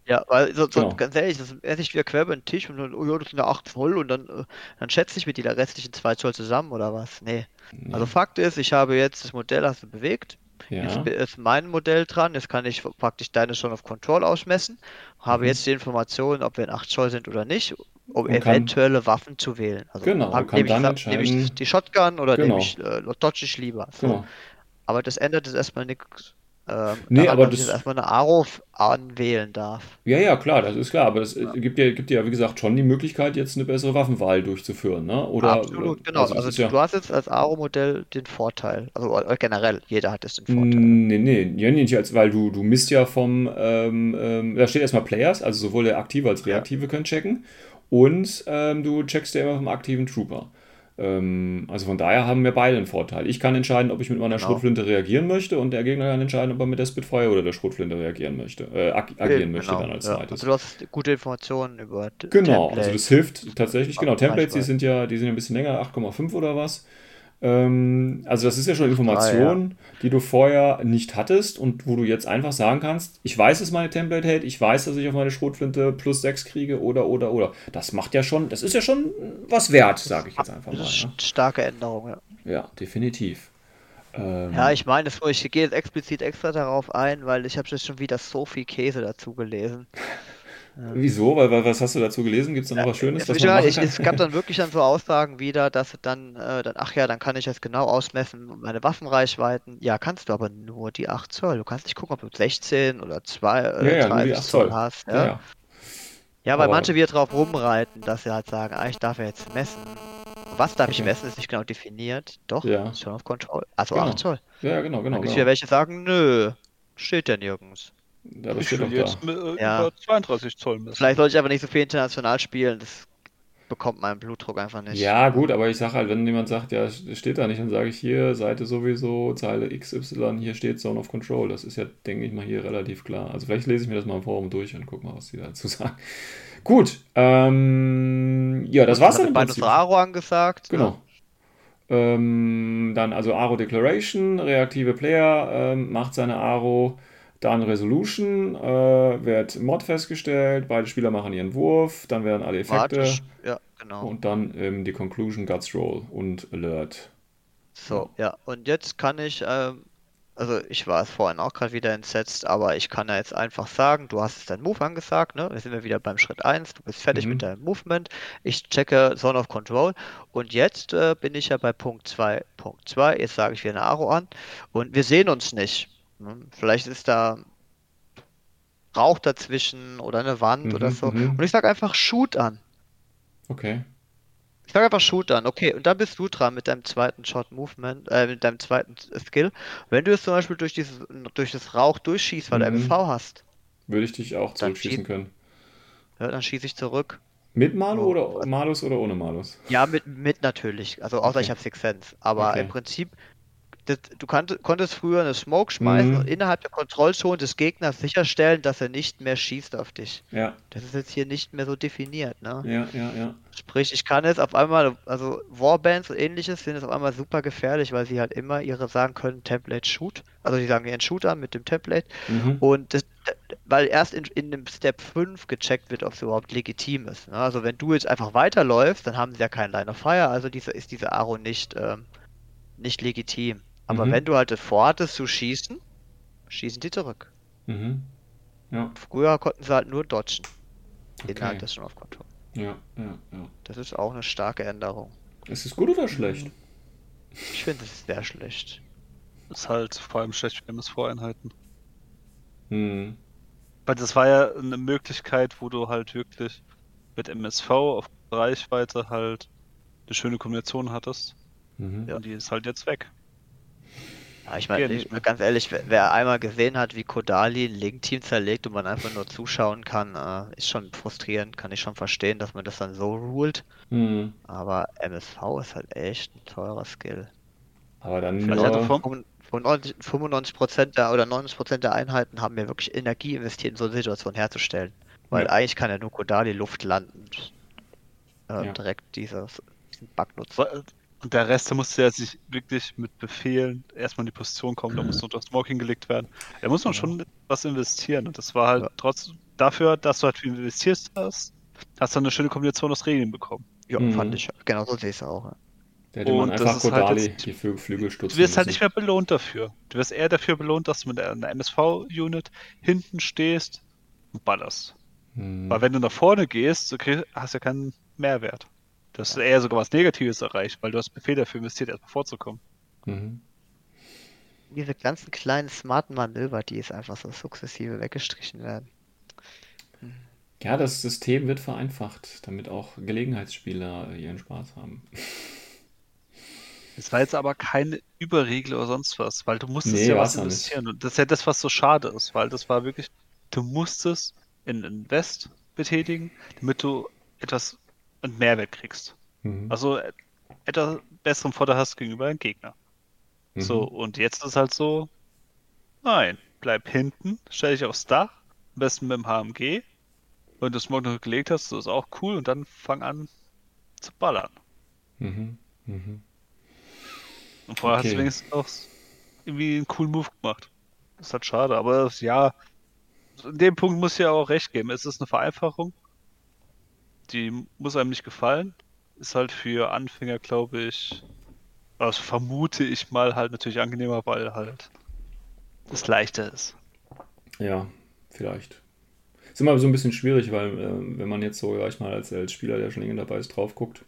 Ja, weil so, so genau. ganz ehrlich, das esse ich wieder quer über den Tisch und dann, oh ja, das sind ja 8 Zoll und dann, äh, dann schätze ich mit die restlichen 2 Zoll zusammen oder was? Nee. nee. Also Fakt ist, ich habe jetzt das Modell hast du bewegt. Ja. Jetzt ist mein Modell dran, jetzt kann ich praktisch deine schon auf Control ausmessen, habe mhm. jetzt die Informationen, ob wir in 8 Zoll sind oder nicht, um eventuelle kann, Waffen zu wählen. Also genau, hab, kann nehme, dann ich, nehme ich die Shotgun oder genau. nehme ich äh, dodge ich lieber. So. Genau. Aber das ändert jetzt erstmal nichts ähm, Nee, aber das- jetzt erstmal eine Aro anwählen darf. Ja, ja, klar, das ist klar, aber es äh, gibt dir, gibt ja, wie gesagt, schon die Möglichkeit, jetzt eine bessere Waffenwahl durchzuführen, ne? Oder, Absolut, genau. Also, ist du, ja, du hast jetzt als Aro-Modell den Vorteil. Also äh, generell, jeder hat jetzt den Vorteil. Nee, nee, ja, nicht als, weil du, du misst ja vom, ähm, ähm, da steht erstmal Players, also sowohl der aktive als reaktive können checken und ähm, du checkst ja immer vom aktiven Trooper. Ähm, also von daher haben wir beide einen Vorteil. Ich kann entscheiden, ob ich mit meiner Genau. Schrotflinte reagieren möchte und der Gegner kann entscheiden, ob er mit der Spitfire oder der Schrotflinte reagieren möchte, äh, ag agieren Eben, möchte genau, dann als ja. zweites. Also du hast gute Informationen über Genau, Templates. also das hilft tatsächlich. Genau, Templates, die sind ja, die sind ja ein bisschen länger, 8,5 oder was. Ähm, also das ist ja schon Ah, Information, die du vorher nicht hattest und wo du jetzt einfach sagen kannst, ich weiß, dass meine Template hält, ich weiß, dass ich auf meine Schrotflinte plus 6 kriege oder oder oder. Das macht ja schon, das ist ja schon was wert, sage ich jetzt einfach Das mal. ist Ne? starke Änderung, ja. Ja, definitiv. Ähm, Ja, ich meine, es- ich gehe jetzt explizit extra darauf ein, weil ich habe jetzt schon wieder so viel Käse dazu gelesen. Wieso? Weil, weil, was hast du dazu gelesen? Gibt es da noch was Schönes, Es, was machen ich, es gab dann wirklich dann so Aussagen wieder, dass dann, äh, dann, ach ja, dann kann ich jetzt genau ausmessen, meine Waffenreichweiten. Ja, kannst du aber nur die 8 Zoll. Du kannst nicht gucken, ob du 16 oder 2 Ja, oder ja, nur die 30 8 Zoll Zoll. hast. Ja, Ja, ja. ja weil Aber- manche wieder drauf rumreiten, dass sie halt sagen, ah, ich darf ja jetzt messen. Was darf ich Okay. messen, ist nicht genau definiert. Doch, Ja. schon auf Control. Also Genau. 8 Zoll. ja, genau, genau. Dann gibt es genau. wieder welche, die sagen, nö, steht ja nirgends. Ja, das ich steht da. jetzt mit, äh, Ja. über 32 Zoll messen. Vielleicht sollte ich aber nicht so viel international spielen, das bekommt meinen Blutdruck einfach nicht. Ja, gut, aber ich sage halt, wenn jemand sagt, ja, steht da nicht, dann sage ich hier, Seite sowieso, Zeile XY, hier steht Zone of Control. Das ist ja, denke ich mal, hier relativ klar. Also vielleicht lese ich mir das mal im Forum durch und gucke mal, was die dazu sagen. Gut, ähm, ja, das war's dann Hat im bei Prinzip. Aro angesagt. ne? Genau. Ähm, dann also Aro Declaration, reaktive Player ähm, macht seine Aro, dann Resolution, äh, wird Mod festgestellt, beide Spieler machen ihren Wurf, dann werden alle Effekte Warte, ja, genau. und dann ähm, die Conclusion, Guts Roll und Alert. So, ja, und jetzt kann ich, ähm, also ich war es vorhin auch gerade wieder entsetzt, aber ich kann ja jetzt einfach sagen, du hast deinen Move angesagt, ne? Wir sind wir wieder beim Schritt 1, du bist fertig Mhm. mit deinem Movement, ich checke Zone of Control und jetzt äh, bin ich ja bei Punkt 2, Punkt 2, jetzt sage ich wieder eine Aro an und wir sehen uns nicht. Ne? Vielleicht ist da Rauch dazwischen oder eine Wand oder Mhm, so mhm. und ich sage einfach Shoot an. Okay. Ich sag einfach Shoot an, okay, und dann bist du dran mit deinem zweiten Shot Movement, äh, mit deinem zweiten Skill. Wenn du jetzt zum Beispiel durch dieses, durch das Rauch durchschießt, weil du Mhm. MSV hast, Würde ich dich auch zurückschießen schieß- können. ja, dann schieße ich zurück. Mit Malo Oh. oder Malus oder ohne Malus? Ja, mit, mit natürlich, also außer Okay. ich habe Six Sense. Aber Okay. im Prinzip, das, du kannt, konntest früher eine Smoke schmeißen Mhm. und innerhalb der Kontrollzone des Gegners sicherstellen, dass er nicht mehr schießt auf dich. Ja, Das ist jetzt hier nicht mehr so definiert, ne? ja, ja, ja. Sprich, ich kann jetzt auf einmal, also Warbands und ähnliches sind jetzt auf einmal super gefährlich, weil sie halt immer ihre sagen können, Template Shoot. Also die sagen ihren Shoot an mit dem Template. Mhm. Und das, weil erst in, in dem Step 5 gecheckt wird, ob es überhaupt legitim ist. Ne? Also wenn du jetzt einfach weiterläufst, dann haben sie ja keinen Line of Fire, also diese, ist diese Aro nicht, ähm, nicht legitim. Aber Mhm. wenn du halt vorhattest zu schießen, schießen die zurück. Mhm. Ja, Früher konnten sie halt nur dodgen. okay. Innerhalb des Zone of Control. Ja, ja, ja. Das ist auch eine starke Änderung. Ist es gut oder schlecht? Ich finde es sehr schlecht. Ist halt vor allem schlecht für MSV-Einheiten. Hm. Weil das war ja eine Möglichkeit, wo du halt wirklich mit MSV auf Reichweite halt eine schöne Kombination hattest. Mhm. Und die ist halt jetzt weg. Ja, ich meine, ich- ganz ehrlich, wer, wer einmal gesehen hat, wie Kodali ein Link-Team zerlegt und man einfach nur zuschauen kann, äh, ist schon frustrierend, kann ich schon verstehen, dass man das dann so ruled. Hm. Aber MSV ist halt echt ein teurer Skill. Aber dann Vielleicht nur, hat er vom- 95 95% der oder 90% der Einheiten haben ja wirklich Energie investiert, in so eine Situation herzustellen. Weil Ja. eigentlich kann ja nur Kodali Luft landen und äh, Ja. direkt dieses, diesen Bug nutzen. Und der Rest, der musste ja sich wirklich mit Befehlen erstmal in die Position kommen, da muss unter Smoke hingelegt werden. Da muss man Ja. schon was investieren. Und das war halt Ja. trotz dafür, dass du halt viel investiert hast, hast du eine schöne Kombination aus Regeln bekommen. Ja, Mhm. fand ich. Genau so sehe ich es auch. Ja. da hätte man Und das einfach ist halt Kodali jetzt- die Flü Flügel stutzen Du wirst halt nicht mehr belohnt dafür. Du wirst eher dafür belohnt, dass du mit einer MSV-Unit hinten stehst und ballerst. Hm. Weil wenn du nach vorne gehst, so krieg, hast du ja keinen Mehrwert. Du hast eher sogar was Negatives erreicht, weil du hast Befehl dafür investiert, erstmal vorzukommen. Mhm. diese ganzen kleinen smarten Manöver, die es einfach so sukzessive weggestrichen werden. Ja, das System wird vereinfacht, damit auch Gelegenheitsspieler ihren Spaß haben. Es war jetzt aber keine Überregel oder sonst was, weil du musstest Nee, ja was ja investieren. Und das ist ja das, was so schade ist, weil das war wirklich, du musstest in Invest betätigen, damit du etwas einen Mehrwert kriegst. Mhm. Also äh, etwas besseren Vorteil hast gegenüber dem Gegner. Mhm. So, und jetzt ist halt so, nein, bleib hinten, stell dich aufs Dach, am besten mit dem HMG. Wenn du Smog noch gelegt hast, das ist auch cool und dann fang an zu ballern. Mhm. Mhm. Und vorher hast Okay. du wenigstens auch irgendwie einen coolen Move gemacht. Das ist halt schade, aber ja, in dem Punkt muss ich ja auch recht geben. Es ist eine Vereinfachung. Die muss einem nicht gefallen. Ist halt für Anfänger, glaube ich, also vermute ich mal halt natürlich angenehmer, weil halt es leichter ist. Ja, vielleicht. Ist immer so ein bisschen schwierig, weil ähm, wenn man jetzt so, sag ich mal, als, als Spieler, der schon länger dabei ist, drauf guckt,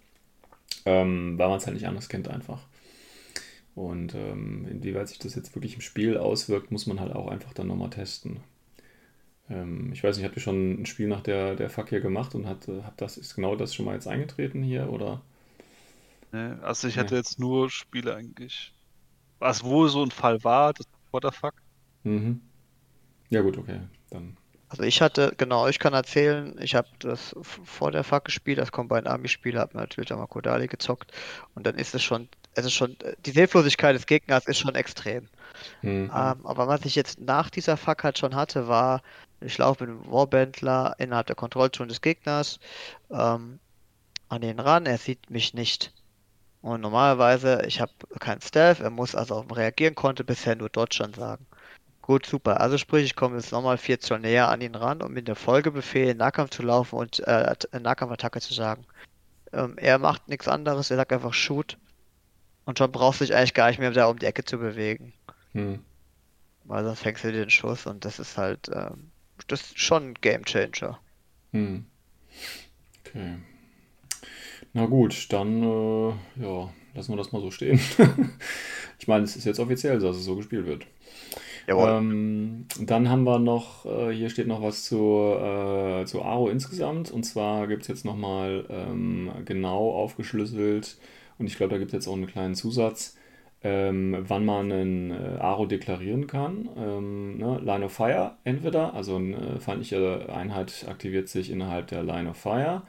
ähm, weil man es halt nicht anders kennt einfach. Und ähm, inwieweit sich das jetzt wirklich im Spiel auswirkt, muss man halt auch einfach dann nochmal testen. Ähm, ich weiß nicht, habt ihr schon ein Spiel nach der, der Fuck hier gemacht und hat, äh, habt das, ist genau das schon mal jetzt eingetreten hier oder? Ne? Also ich Ja. hatte jetzt nur Spiele eigentlich. Was wo so ein Fall war, das What the fuck. Mhm. Ja gut, okay, dann. Also ich hatte, genau, ich kann erzählen, ich habe das vor der FAQ gespielt, das Combined Army Spiel, habe natürlich auch mal Kodali gezockt und dann ist es schon, es ist schon, die Hilflosigkeit des Gegners ist schon extrem. Mhm. Ähm, aber was ich jetzt nach dieser Fuck halt schon hatte, war, ich laufe mit dem Warbandler innerhalb der Kontrollzone des Gegners ähm, an ihn ran, er sieht mich nicht. Und normalerweise, ich habe keinen Stealth, er muss also auf ihn reagieren, konnte bisher nur Dodge sagen. Gut, super. Also sprich, ich komme jetzt nochmal vier Zoll näher an ihn ran, um mit der Folgebefehl in Nahkampf zu laufen und äh, äh, Nahkampfattacke zu sagen. Ähm, er macht nichts anderes, er sagt einfach Shoot. Und schon brauchst du dich eigentlich gar nicht mehr da um die Ecke zu bewegen. Mhm. Weil sonst fängst du dir den Schuss und das ist halt, ähm, das ist schon ein Game Changer. Hm. Okay. Na gut, dann äh, ja, lassen wir das mal so stehen. ich meine, es ist jetzt offiziell, dass es so gespielt wird. Jawohl. Ähm, dann haben wir noch, äh, hier steht noch was zu, äh, zu Aro insgesamt. Und zwar gibt es jetzt nochmal ähm, genau aufgeschlüsselt, und ich glaube, da gibt es jetzt auch einen kleinen Zusatz, ähm, wann man einen äh, Aro deklarieren kann. Ähm, ne? Line of Fire entweder, also eine feindliche Einheit aktiviert sich innerhalb der Line of Fire,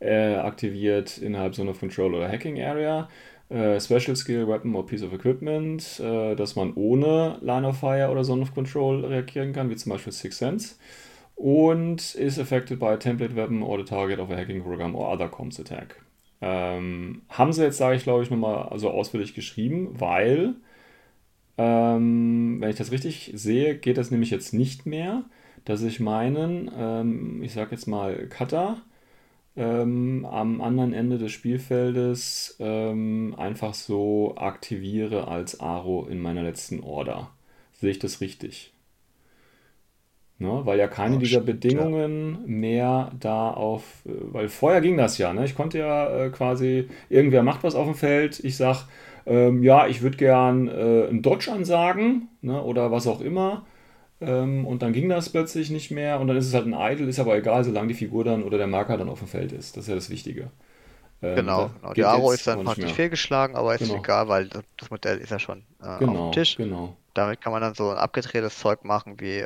äh, aktiviert innerhalb Zone of Control oder Hacking Area, äh, Special Skill, Weapon or Piece of Equipment, äh, dass man ohne Line of Fire oder Zone of Control reagieren kann, wie zum Beispiel Six Sense. Und is affected by a template weapon or the target of a hacking program or other comms attack. Ähm, haben sie jetzt, sage ich, glaube ich, nochmal so ausführlich geschrieben, weil, ähm, wenn ich das richtig sehe, geht das nämlich jetzt nicht mehr, dass ich meinen, ähm, ich sage jetzt mal, Cutter ähm, am anderen Ende des Spielfeldes ähm, einfach so aktiviere als Aro in meiner letzten Order. Sehe ich das richtig? Ne? Weil ja keine Ja, dieser stimmt, ja. Bedingungen mehr da auf, äh, weil vorher ging das ja, ne? Ich konnte ja äh, quasi, irgendwer macht was auf dem Feld, ich sag, ähm, ja, ich würde gern äh, einen Dodge ansagen, ne? Oder was auch immer. Ähm, und dann ging das plötzlich nicht mehr und dann ist es halt ein Idle, ist aber egal, solange die Figur dann oder der Marker dann auf dem Feld ist. Das ist ja das Wichtige. Ähm, Genau, genau. Aro jetzt ist dann praktisch fehlgeschlagen, aber ist Genau. egal, weil das Modell ist ja schon äh, auf Genau, dem Tisch. genau. Damit kann man dann so ein abgedrehtes Zeug machen wie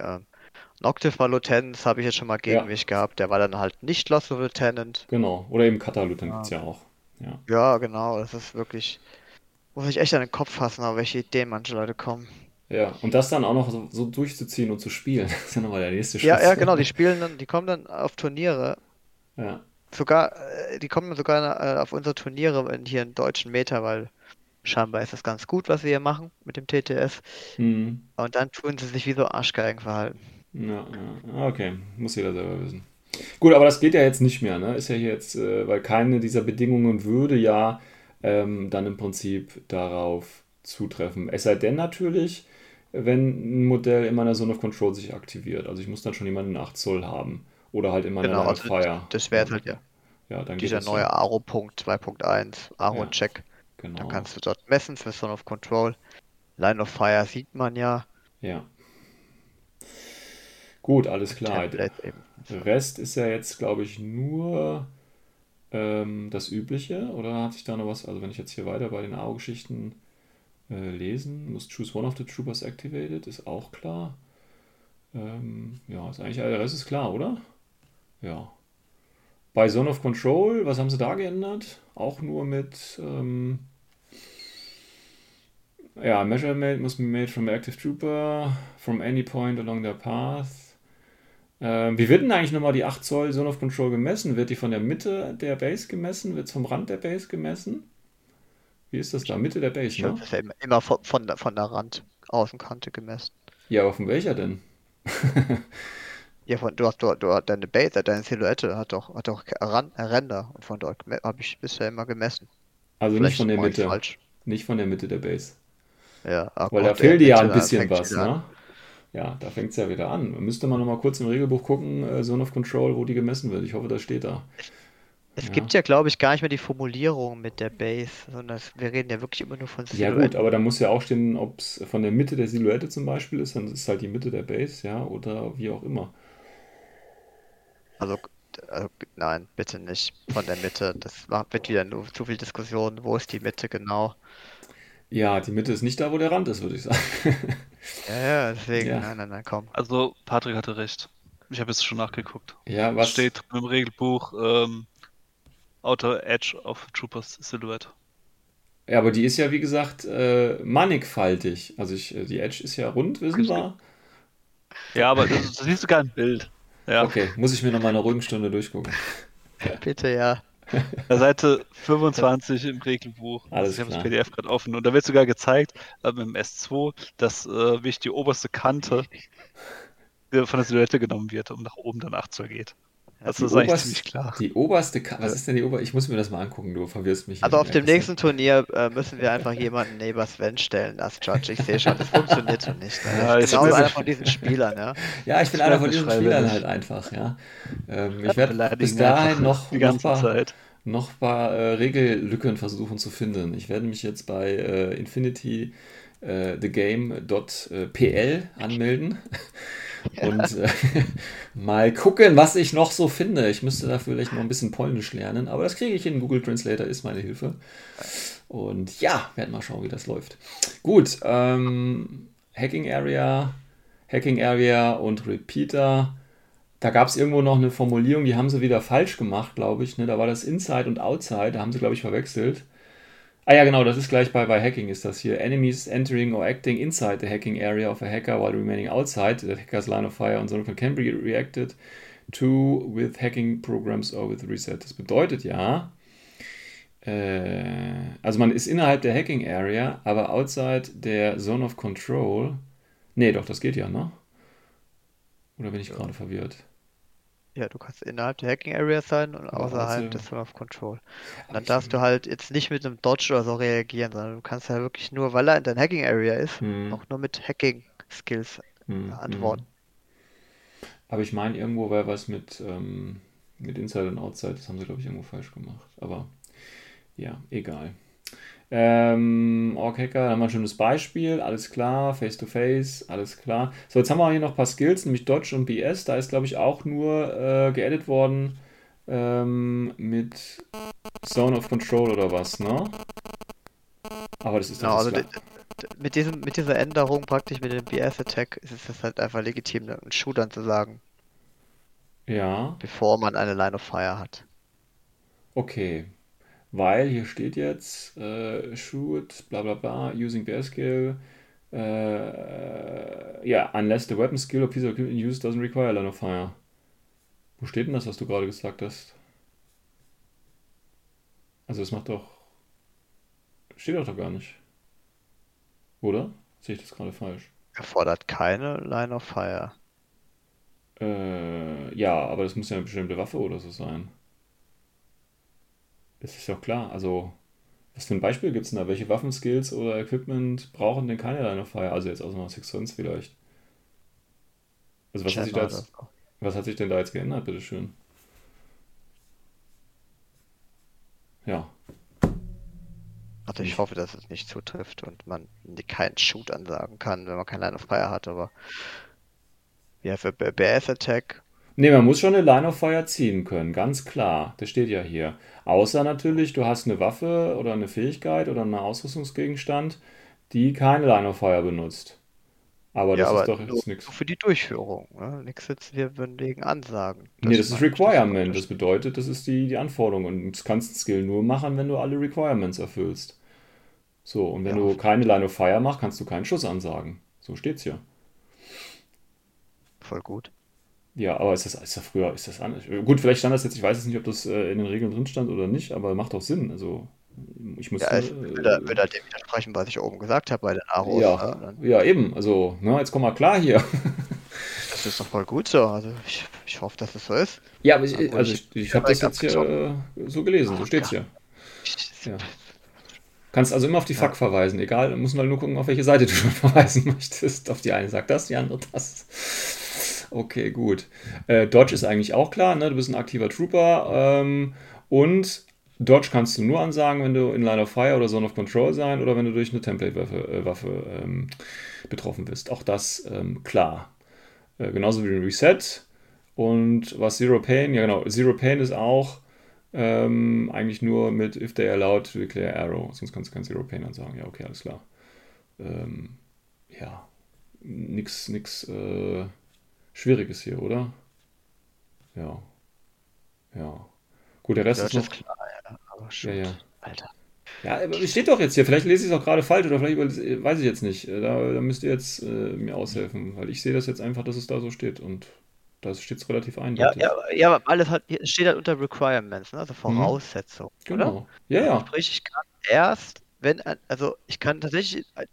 äh, Noctifer Lieutenant, habe ich jetzt schon mal gegen Ja. mich gehabt. Der war dann halt nicht Lost Lieutenant. Genau. Oder eben Cutter-Lieutenant Ah. gibt es ja auch. Ja. Ja, genau. Das ist wirklich. Muss ich echt an den Kopf fassen, auf welche Ideen manche Leute kommen. Ja, und das dann auch noch so, so durchzuziehen und zu spielen, das ist ja nochmal der nächste Ja, Schritt. ja, genau. Die spielen dann, die kommen dann auf Turniere. Ja, Sogar, äh, die kommen sogar äh, auf unsere Turniere in, hier im deutschen Meta, weil scheinbar ist das ganz gut, was wir hier machen mit dem TTS. hm. Und dann tun sie sich wie so Arschgeigen verhalten. Ja, ja. Okay, muss jeder selber wissen. Gut, aber das geht ja jetzt nicht mehr, ne? Ist ja hier jetzt, äh, weil keine dieser Bedingungen würde ja ähm, dann im Prinzip darauf zutreffen. Es sei denn natürlich, wenn ein Modell in meiner Zone of Control sich aktiviert. Also ich muss dann schon jemanden 8 Zoll haben. Oder halt in meiner Genau, Line of also Fire. das wäre halt ja Ja, dann dieser ja. neue Aro-Punkt 2.1, Ja. Aro-Check. Genau. Dann kannst du dort messen für Son of Control. Line of Fire sieht man ja. Ja. Gut, alles klar. Der Rest ist ja jetzt, glaube ich, nur ähm, das Übliche. Oder hat sich da noch was, also wenn ich jetzt hier weiter bei den AO-Geschichten äh, lesen, muss choose one of the troopers activated, ist auch klar. Ähm, ja, ist eigentlich, der Rest ist klar, oder? Ja. Bei Zone of Control, was haben sie da geändert? Auch nur mit, ähm, ja, measurement must be made from active trooper, from any point along their path. Ähm, wie wird denn eigentlich nochmal die 8 Zoll Zone of Control gemessen? Wird die von der Mitte der Base gemessen? Wird es vom Rand der Base gemessen? Wie ist das da? Mitte der Base, ich ne? Das ja immer von, von, der, von der Rand-Außenkante gemessen. Ja, aber von welcher denn? ja, von, du hast, du, du, deine Base, deine Silhouette hat doch, hat doch Ränder und von dort habe ich bisher immer gemessen. Also Vielleicht nicht von der Mitte. Falsch. Nicht von der Mitte der Base. Ja, Weil da fehlt dir ja ein bisschen was, ne? Ja, da fängt es ja wieder an. Müsste man nochmal kurz im Regelbuch gucken, äh, Zone of Control, wo die gemessen wird. Ich hoffe, das steht da. Es ja. gibt ja, glaube ich, gar nicht mehr die Formulierung mit der Base, sondern wir reden ja wirklich immer nur von Silhouette. Ja gut, aber da muss ja auch stehen, ob es von der Mitte der Silhouette zum Beispiel ist, dann ist es halt die Mitte der Base, ja, oder wie auch immer. Also, also nein, bitte nicht von der Mitte. Das wird wieder nur zu viel Diskussion. Wo ist die Mitte genau? Ja, die Mitte ist nicht da, wo der Rand ist, würde ich sagen. ja, ja, deswegen, ja. nein, nein, nein, komm. Also, Patrick hatte recht. Ich habe jetzt schon nachgeguckt. Ja, was? Steht im Regelbuch ähm, Outer Edge of Troopers Silhouette. Ja, aber die ist ja, wie gesagt, äh, mannigfaltig. Also, ich, äh, die Edge ist ja rund, wissen wir. Ja, aber das, das siehst du gar im Bild. Ja. Okay, muss ich mir noch mal eine ruhigen Stunde durchgucken. Bitte, ja. Seite 25 im Regelbuch. Alles ich habe das PDF gerade offen. Und da wird sogar gezeigt, äh, im S2, dass äh, wie die oberste Kante von der Silhouette genommen wird und nach oben dann 8 Zoll geht. Das ist eigentlich ziemlich klar. Die oberste, Ka was ist denn die oberste? Ich muss mir das mal angucken, du verwirrst mich. Also auf dem nächsten Turnier äh, müssen wir einfach jemanden neben Sven stellen als Judge. Ich sehe schon, das funktioniert so nicht. Ne? Ja, ich bin genau einer von diesen Spielern, ja. Ja, ich bin einer von diesen Spielern halt einfach, ja. Ähm, ich werde bis dahin noch, die ganze noch paar, Zeit. noch ein paar äh, Regellücken versuchen zu finden. Ich werde mich jetzt bei äh, Infinity äh, und äh, mal gucken, was ich noch so finde. Ich müsste da vielleicht noch ein bisschen Polnisch lernen, aber das kriege ich in Google Translator, ist meine Hilfe. Und ja, werden mal schauen, wie das läuft. Gut, ähm, Hacking Area, Hacking Area und Repeater. Da gab es irgendwo noch eine Formulierung, die haben sie wieder falsch gemacht, glaube ich. Ne? Da war das Inside und Outside, da haben sie, glaube ich, verwechselt. Ah ja, genau, das ist gleich bei, bei Hacking ist das hier. Enemies entering or acting inside the hacking area of a hacker while remaining outside the hacker's line of fire on Sonic can be reacted to with hacking programs or with reset. Das bedeutet ja, äh, also man ist innerhalb der Hacking Area, aber outside der Zone of Control. Nee, doch, das geht ja, ne? Oder bin ich ja. gerade verwirrt? Ja, du kannst innerhalb der Hacking Area sein und außerhalb also, des Zone of Control. Und dann darfst du halt jetzt nicht mit einem Dodge oder so reagieren, sondern du kannst ja halt wirklich nur, weil er in deiner Hacking Area ist, hm. auch nur mit Hacking Skills hm. antworten. Hm. Aber ich meine, irgendwo wäre was mit, ähm, mit Inside und Outside, das haben sie, glaube ich, irgendwo falsch gemacht. Aber ja, egal. Ähm, Orc Hacker, da haben wir ein schönes Beispiel, alles klar, Face-to-Face, -face, alles klar. So, jetzt haben wir hier noch ein paar Skills, nämlich Dodge und BS. Da ist, glaube ich, auch nur äh, geedit worden ähm, mit Zone of Control oder was, ne? Aber das ist genau, also mit, diesem, mit dieser Änderung praktisch mit dem BS-Attack ist es halt einfach legitim, einen Shootern zu sagen. Ja. Bevor man eine Line of Fire hat. Okay, weil hier steht jetzt äh, shoot, bla bla bla, using bear skill. Äh, ja, unless the weapon skill or piece of equipment used doesn't require line of fire. Wo steht denn das, was du gerade gesagt hast? Also das macht doch... Steht doch, doch gar nicht. Oder? Sehe ich das gerade falsch? Erfordert keine Line of Fire. Äh, ja, aber das muss ja eine bestimmte Waffe oder so sein. Das ist ja klar. Also, was für ein Beispiel gibt es denn da? Welche Waffenskills oder Equipment brauchen denn keine Line of Fire? Also jetzt aus einer Six Sons vielleicht. Also was hat, sich da jetzt, was hat sich denn da jetzt geändert, bitteschön? Ja. Also ich hoffe, dass es nicht zutrifft und man keinen Shoot ansagen kann, wenn man kein Line of Fire hat, aber ja, für BS Attack. Ne, man muss schon eine Line of Fire ziehen können, ganz klar. Das steht ja hier. Außer natürlich, du hast eine Waffe oder eine Fähigkeit oder einen Ausrüstungsgegenstand, die keine Line of Fire benutzt. Aber Ja, das ist aber doch jetzt nichts. für die Durchführung. Ne? Nix jetzt, wir würden wegen Ansagen. Nee, das ich, das ist Requirement. Das bedeutet, das ist die, die Anforderung. Und du kannst einen Skill nur machen, wenn du alle Requirements erfüllst. So, und wenn Ja, du keine Line of Fire machst, kannst du keinen Schuss ansagen. So steht's hier. voll gut. Ja, aber ist das, ist das früher, ist das anders? Gut, vielleicht stand das jetzt, ich weiß jetzt nicht, ob das äh, in den Regeln drin stand oder nicht, aber macht doch Sinn. Also, ich muss. Ja, ich äh, würde, würde halt dem widersprechen, was ich oben gesagt habe bei den Aros. ja, Ne? Ja, eben. Also, na, jetzt komm mal klar hier. das ist doch voll gut so. Also ich, ich hoffe, dass es so ist. Ja, aber ich, also ich- ich, ich habe das jetzt hier äh, so gelesen, so steht's hier. Ja. Kannst also immer auf die FAQ verweisen, egal, muss mal nur gucken, auf welche Seite du verweisen möchtest. Auf die eine sagt das, die andere das. Okay, gut. Äh, Dodge ist eigentlich auch klar, ne? Du bist ein aktiver Trooper. Ähm, und Dodge kannst du nur ansagen, wenn du in Line of Fire oder Zone of Control sein oder wenn du durch eine Template-Waffe äh, Waffe, ähm, betroffen bist. Auch das ähm, klar. Äh, genauso wie ein Reset. Und was Zero Pain, ja genau, Zero Pain ist auch ähm, eigentlich nur mit If they allowed to declare arrow. Sonst kannst du kein Zero Pain ansagen. Ja, okay, alles klar. Ähm, ja, nix, nix äh, Schwieriges hier, oder? Ja. Ja. Gut, der Rest Ja, ist noch. ist klar, ja. Aber Ja, shoot. ja. Alter. Ja, aber es steht doch jetzt hier. Vielleicht lese ich es auch gerade falsch oder vielleicht weiß ich jetzt nicht. Äh, Da, da müsst ihr jetzt äh, mir aushelfen, weil ich sehe das jetzt einfach, dass es da so steht und da steht es relativ Ja, eindeutig. ja, ja, aber alles hat, steht halt unter Requirements, ne? also Voraussetzungen. Oder? Genau. Ja, ja. Sprich, ich kann erst, wenn, also ich kann tatsächlich äh,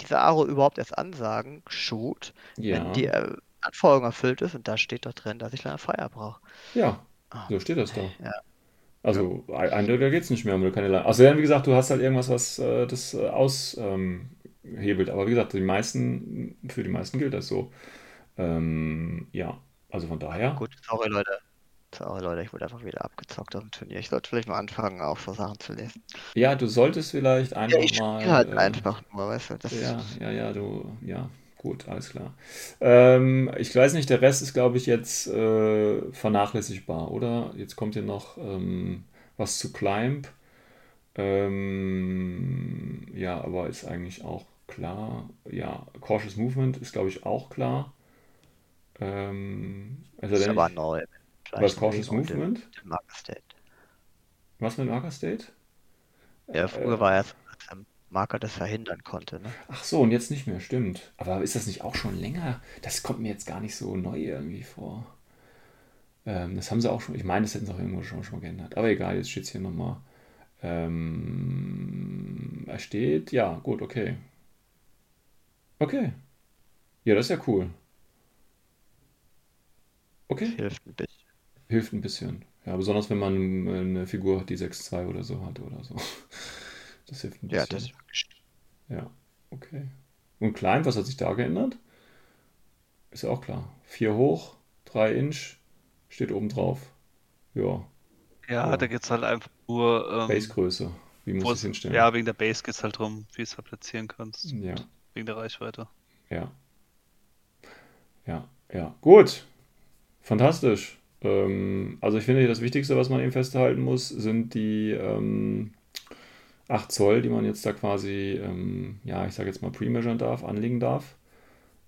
diese Aro überhaupt erst ansagen, shoot, Ja. wenn die äh, Anforderung erfüllt ist und da steht doch drin, dass ich of Fire brauche. Ja. Ah, So steht das da. Ja. Also ein- eindeutiger geht es nicht mehr, wenn du keine Line. Außerdem, wie gesagt, du hast halt irgendwas, was äh, das äh, aushebelt. Ähm, Aber wie gesagt, die meisten, für die meisten gilt das so. Ähm, ja, also von daher. Gut, sorry Leute. Sorry Leute, ich wurde einfach wieder abgezockt auf dem Turnier. Ich sollte vielleicht mal anfangen, auch so Sachen zu lesen. Ja, du solltest vielleicht Ja, einfach ich mal. halt äh, einfach nur, weißt du. Das Ja, ja, ja, du, ja, gut, alles klar. Ähm, ich weiß nicht, der Rest ist, glaube ich, jetzt äh, vernachlässigbar, oder? Jetzt kommt hier noch ähm, was zu Climb. Ähm, ja, aber ist eigentlich auch klar. Ja, Cautious Movement ist, glaube ich, auch klar. Ähm, also ist aber ich, neu. was Cautious Movement? Dem Marker State. Was mit Marker State? Ja, früher Äh, war er Marker das verhindern konnte, ne? Ach so, und jetzt nicht mehr, stimmt. Aber ist das nicht auch schon länger? Das kommt mir jetzt gar nicht so neu irgendwie vor. Ähm, das haben sie auch schon, ich meine, das hätten sie auch irgendwo schon, schon mal geändert. Aber egal, jetzt steht es hier nochmal. Ähm, er steht, ja, gut, okay. Okay. Ja, das ist ja cool. Okay. Hilft ein bisschen. Hilft ein bisschen. Ja, besonders wenn man äh, eine Figur hat, die 6-2 oder so hat oder so. Das hilft ein Ja, bisschen. das ist wirklich. Ja, okay. Und klein, was hat sich da geändert? Ist ja auch klar. 4 hoch, 3 Inch, steht oben drauf. Ja, Ja, Ja. da geht's halt einfach nur, ähm, Basegröße. Wie muss es es, hinstellen? ja, wegen der Base geht's halt drum, wie du es halt platzieren kannst. Ja, Wegen der Reichweite. ja. Ja, ja. Gut. Fantastisch. Ähm, also ich finde, das Wichtigste, was man eben festhalten muss, sind die ähm, 8 Zoll, die man jetzt da quasi, ähm, ja, ich sage jetzt mal pre-measuren darf, anlegen darf.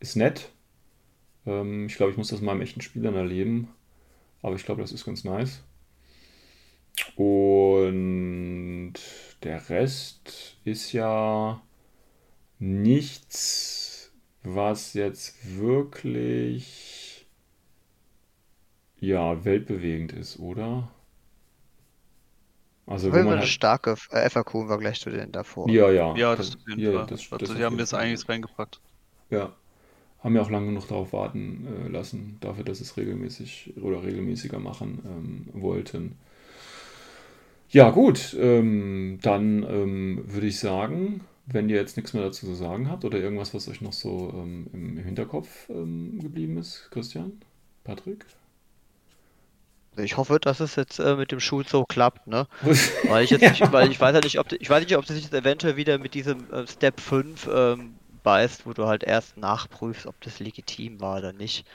Ist nett. Ähm, ich glaube, ich muss das mal im echten Spiel dann erleben. Aber ich glaube, das ist ganz nice. Und der Rest ist ja nichts, was jetzt wirklich, ja, weltbewegend ist, oder? Also, Fall man eine halt, starke äh, FAQ im Vergleich zu denen davor. ja, ja, Ja, das das, auf jeden ja, Fall. das, das Also die haben jetzt einiges reingepackt. Ja, haben ja auch lange genug darauf warten äh, lassen, dafür, dass es regelmäßig oder regelmäßiger machen ähm, wollten. Ja, gut, ähm, dann ähm, würde ich sagen, wenn ihr jetzt nichts mehr dazu zu sagen habt oder irgendwas, was euch noch so ähm, im, im Hinterkopf ähm, geblieben ist, Christian, Patrick? Ich hoffe, dass es jetzt äh, mit dem Schul so klappt, ne? weil ich jetzt ja. nicht, weil ich weiß ja nicht, ob ich weiß nicht, ob sie sich jetzt eventuell wieder mit diesem äh, Step 5 ähm, beißt, wo du halt erst nachprüfst, ob das legitim war oder nicht.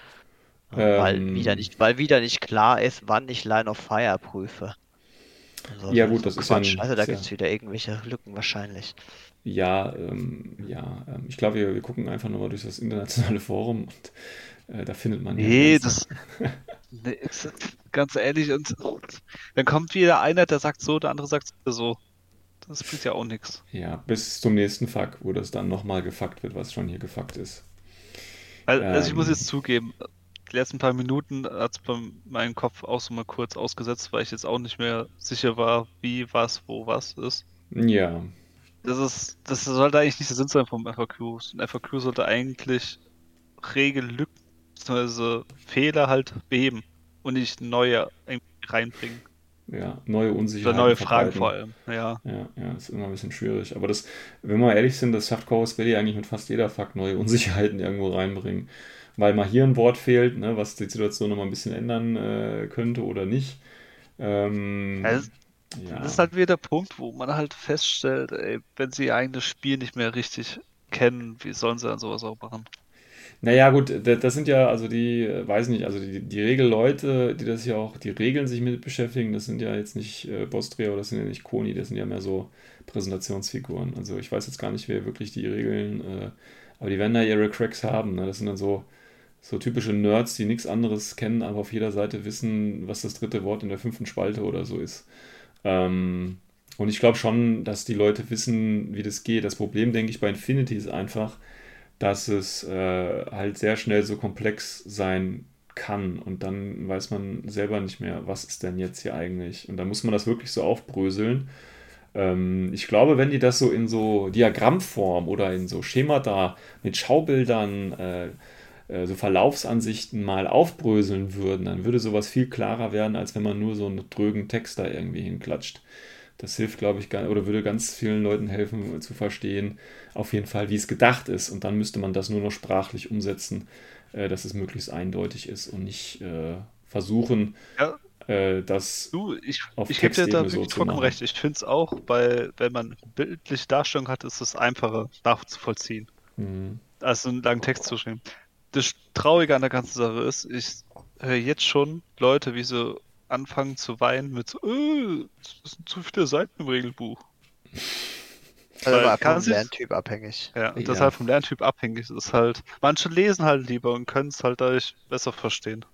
Ähm, weil wieder nicht, weil wieder nicht klar ist, wann ich Line of Fire prüfe. Also, ja gut, das ist Quatsch. Ein, also da gibt es wieder irgendwelche Lücken wahrscheinlich. Ja, ähm, ja, ähm, ich glaube, wir, wir gucken einfach nochmal durch das internationale Forum und äh, da findet man. Nee, das. nee, ganz ehrlich, und, dann kommt wieder einer, der sagt so, der andere sagt so. Das bringt ja auch nichts. Ja, bis zum nächsten Fuck, wo das dann nochmal gefuckt wird, was schon hier gefuckt ist. Also, also ich muss ähm. jetzt zugeben, die letzten paar Minuten hat es bei meinem Kopf auch so mal kurz ausgesetzt, weil ich jetzt auch nicht mehr sicher war, wie, was, wo, was ist. Ja. Das ist, das sollte eigentlich nicht der Sinn sein vom FAQ. Ein FAQ sollte eigentlich Regellücken bzw. Fehler halt beheben und nicht neue reinbringen. Ja, neue Unsicherheiten. Oder neue Fragen vor allem, ja. Ja, ja, ist immer ein bisschen schwierig. Aber das, wenn wir ehrlich sind, das schafft Chorus Belly eigentlich mit fast jeder Fakt neue Unsicherheiten irgendwo reinbringen weil mal hier ein Wort fehlt, ne, was die Situation nochmal ein bisschen ändern äh, könnte oder nicht. Ähm, also, ja. Das ist halt wieder der Punkt, wo man halt feststellt, ey, wenn sie ihr eigenes Spiel nicht mehr richtig kennen, wie sollen sie dann sowas auch machen? Naja, gut, das sind ja, also die, weiß nicht, also die, die Regelleute, die das ja auch, die Regeln sich mit beschäftigen, das sind ja jetzt nicht äh, Bostria oder das sind ja nicht Koni, das sind ja mehr so Präsentationsfiguren. Also ich weiß jetzt gar nicht, wer wirklich die Regeln, äh, aber die werden da ihre Cracks haben. Ne? Das sind dann so, so typische Nerds, die nichts anderes kennen, aber auf jeder Seite wissen, was das dritte Wort in der fünften Spalte oder so ist. Ähm, und ich glaube schon, dass die Leute wissen, wie das geht. Das Problem, denke ich, bei Infinity ist einfach, dass es äh, halt sehr schnell so komplex sein kann und dann weiß man selber nicht mehr, was ist denn jetzt hier eigentlich. Und dann muss man das wirklich so aufbröseln. Ähm, ich glaube, wenn die das so in so Diagrammform oder in so Schemata mit Schaubildern äh, äh, so Verlaufsansichten mal aufbröseln würden, dann würde sowas viel klarer werden, als wenn man nur so einen drögen Text da irgendwie hinklatscht. Das hilft, glaube ich, oder würde ganz vielen Leuten helfen zu verstehen, auf jeden Fall, wie es gedacht ist. Und dann müsste man das nur noch sprachlich umsetzen, äh, dass es möglichst eindeutig ist und nicht äh, versuchen, ja. äh, das du, ich, auf ich gebe dir da so vollkommen recht. Ich finde es auch, weil wenn man bildliche Darstellung hat, ist es einfacher nachzuvollziehen, mhm. als einen langen Text zu schreiben das Traurige an der ganzen Sache ist, ich höre jetzt schon Leute, wie sie anfangen zu weinen mit so, äh, das sind zu viele Seiten im Regelbuch. Also Weil vom Lerntyp abhängig. Ja, das ja. ist halt vom Lerntyp abhängig. Das ist halt, manche lesen halt lieber und können es halt dadurch besser verstehen.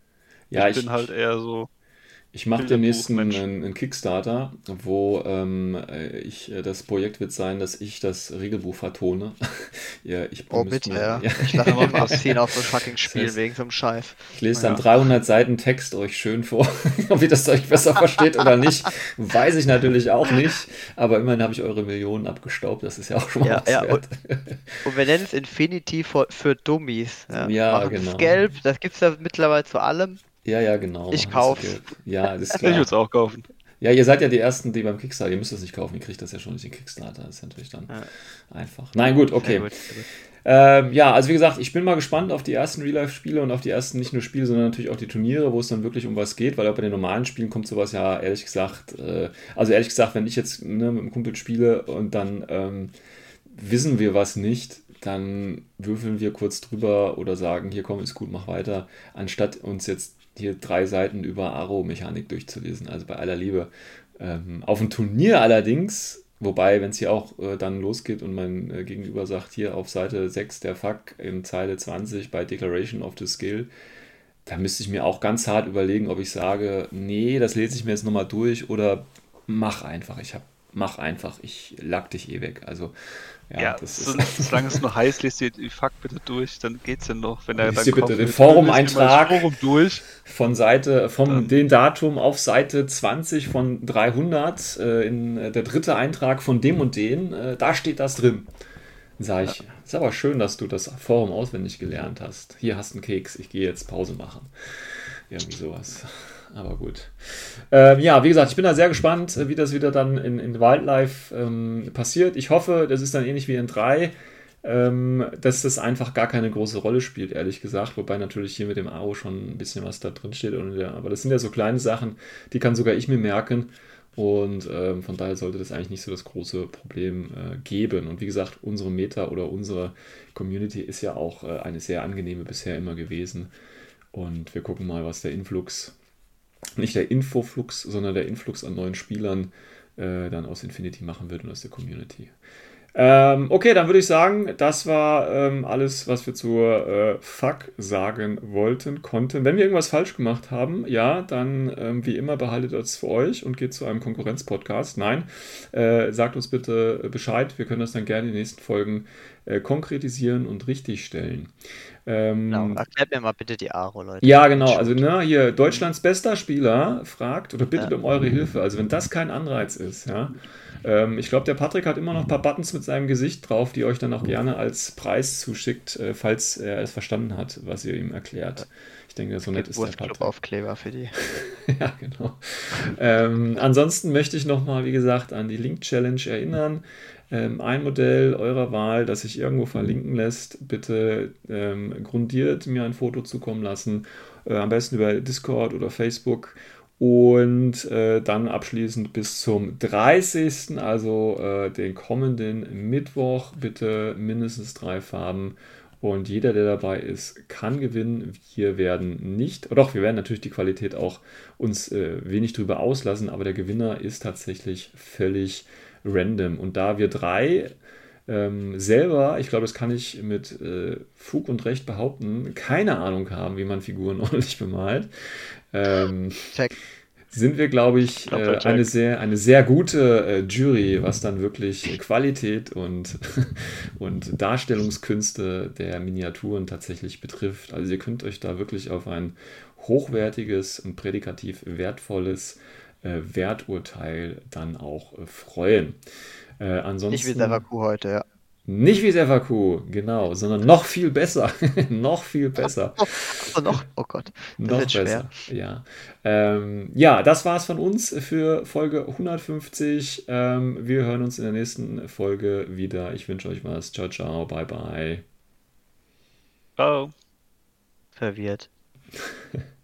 Ja, ich, ich bin halt eher so. Ich mache demnächst einen, einen, Kickstarter, wo ähm, äh, ich äh, das Projekt wird sein, dass ich das Regelbuch vertone. ja, ich oh bitte, mir, ja. ja. Ich lasse mal ausziehen auf so fucking Spiel das heißt, wegen so einem Scheiß. Ich lese dann ja. 300 Seiten Text euch schön vor. Ob ihr das euch besser versteht oder nicht, weiß ich natürlich auch nicht. Aber immerhin habe ich eure Millionen abgestaubt. Das ist ja auch schon ja, ja. Und, und, wir nennen es Infinity für, für Dummies. Ja, ja genau. Gelb, das gibt es ja mittlerweile zu allem. Ja, ja, genau. Ich kaufe. Ja, das ist klar. Ich würde es auch kaufen. Ja, ihr seid ja die Ersten, die beim Kickstarter, ihr müsst das nicht kaufen, ihr kriegt das ja schon durch den Kickstarter. Das ist natürlich dann ja. einfach. Nein, gut, okay. Sehr gut, sehr gut. Ähm, ja, also wie gesagt, ich bin mal gespannt auf die ersten Real-Life-Spiele und auf die ersten nicht nur Spiele, sondern natürlich auch die Turniere, wo es dann wirklich um was geht, weil auch bei den normalen Spielen kommt sowas ja ehrlich gesagt, äh, also ehrlich gesagt, wenn ich jetzt ne, mit einem Kumpel spiele und dann ähm, wissen wir was nicht, dann würfeln wir kurz drüber oder sagen, hier komm, ist gut, mach weiter, anstatt uns jetzt hier drei Seiten über Aro-Mechanik durchzulesen. Also bei aller Liebe. Ähm, auf dem Turnier allerdings, wobei, wenn es hier auch äh, dann losgeht und mein äh, Gegenüber sagt, hier auf Seite 6 der Fuck in Zeile 20 bei Declaration of the Skill, da müsste ich mir auch ganz hart überlegen, ob ich sage, nee, das lese ich mir jetzt nochmal durch oder mach einfach. Ich habe mach einfach, ich lag dich eh weg. Also ja, ja so, solange es noch heiß, lest ihr die Fuck bitte durch, dann geht's ja noch. Wenn er dann kommt, bitte den Forum-Eintrag Forum durch. von Seite, vom den Datum auf Seite 20 von 300, äh, in, äh, der dritte Eintrag von dem und den, äh, da steht das drin. Sag ich, ja. ist aber schön, dass du das Forum auswendig gelernt hast. Hier hast du einen Keks, ich gehe jetzt Pause machen. Irgendwie sowas aber gut. Ähm, ja, wie gesagt, ich bin da sehr gespannt, äh, wie das wieder dann in, in Wildlife ähm, passiert. Ich hoffe, das ist dann ähnlich wie in 3, ähm, dass das einfach gar keine große Rolle spielt, ehrlich gesagt. Wobei natürlich hier mit dem Aro schon ein bisschen was da drin steht. aber das sind ja so kleine Sachen, die kann sogar ich mir merken. Und ähm, von daher sollte das eigentlich nicht so das große Problem äh, geben. Und wie gesagt, unsere Meta oder unsere Community ist ja auch äh, eine sehr angenehme bisher immer gewesen. Und wir gucken mal, was der Influx, nicht der Infoflux, sondern der Influx an neuen Spielern äh, dann aus Infinity machen wird und aus der Community. Ähm, okay, dann würde ich sagen, das war ähm, alles, was wir zur äh, Fuck sagen wollten, konnten. Wenn wir irgendwas falsch gemacht haben, ja, dann ähm, wie immer behaltet das für euch und geht zu einem Konkurrenz-Podcast. Nein, äh, sagt uns bitte Bescheid. Wir können das dann gerne in den nächsten Folgen äh, konkretisieren und richtigstellen. Ähm, genau, erklärt mir mal bitte die Aro, Leute. Ja, genau. Also, ne, hier, Deutschlands bester Spieler fragt oder bittet ja. um eure Hilfe. Also, wenn das kein Anreiz ist, ja. Ähm, ich glaube, der Patrick hat immer noch ein paar Buttons mit seinem Gesicht drauf, die euch dann auch gerne als Preis zuschickt, äh, falls er es verstanden hat, was ihr ihm erklärt. Ich denke, so nett ist der Patrick. Aufkleber für die. ja, genau. ähm, ansonsten möchte ich nochmal, wie gesagt, an die Link-Challenge erinnern ähm, ein Modell eurer Wahl, das sich irgendwo verlinken lässt, bitte ähm, grundiert mir ein Foto zukommen lassen. Äh, am besten über Discord oder Facebook. Und äh, dann abschließend bis zum 30., also äh, den kommenden Mittwoch, bitte mindestens drei Farben. Und jeder, der dabei ist, kann gewinnen. Wir werden nicht, doch, wir werden natürlich die Qualität auch uns äh, wenig drüber auslassen, aber der Gewinner ist tatsächlich völlig random. Und da wir drei ähm, selber, ich glaube, das kann ich mit äh, Fug und Recht behaupten, keine Ahnung haben, wie man Figuren ordentlich bemalt, ähm, sind wir, glaube ich, äh, eine, sehr, eine sehr gute äh, Jury, was dann wirklich Qualität und, und Darstellungskünste der Miniaturen tatsächlich betrifft. Also ihr könnt euch da wirklich auf ein hochwertiges und prädikativ wertvolles äh, Werturteil dann auch äh, freuen. Äh, ansonsten, nicht wie Servaku heute, ja. Nicht wie Servaku, genau, sondern noch viel besser. noch viel besser. Oh, oh, noch, oh Gott. noch besser. Ja. Ähm, ja, das war's von uns für Folge 150. Ähm, wir hören uns in der nächsten Folge wieder. Ich wünsche euch was. Ciao, ciao. Bye, bye. Ciao. Verwirrt.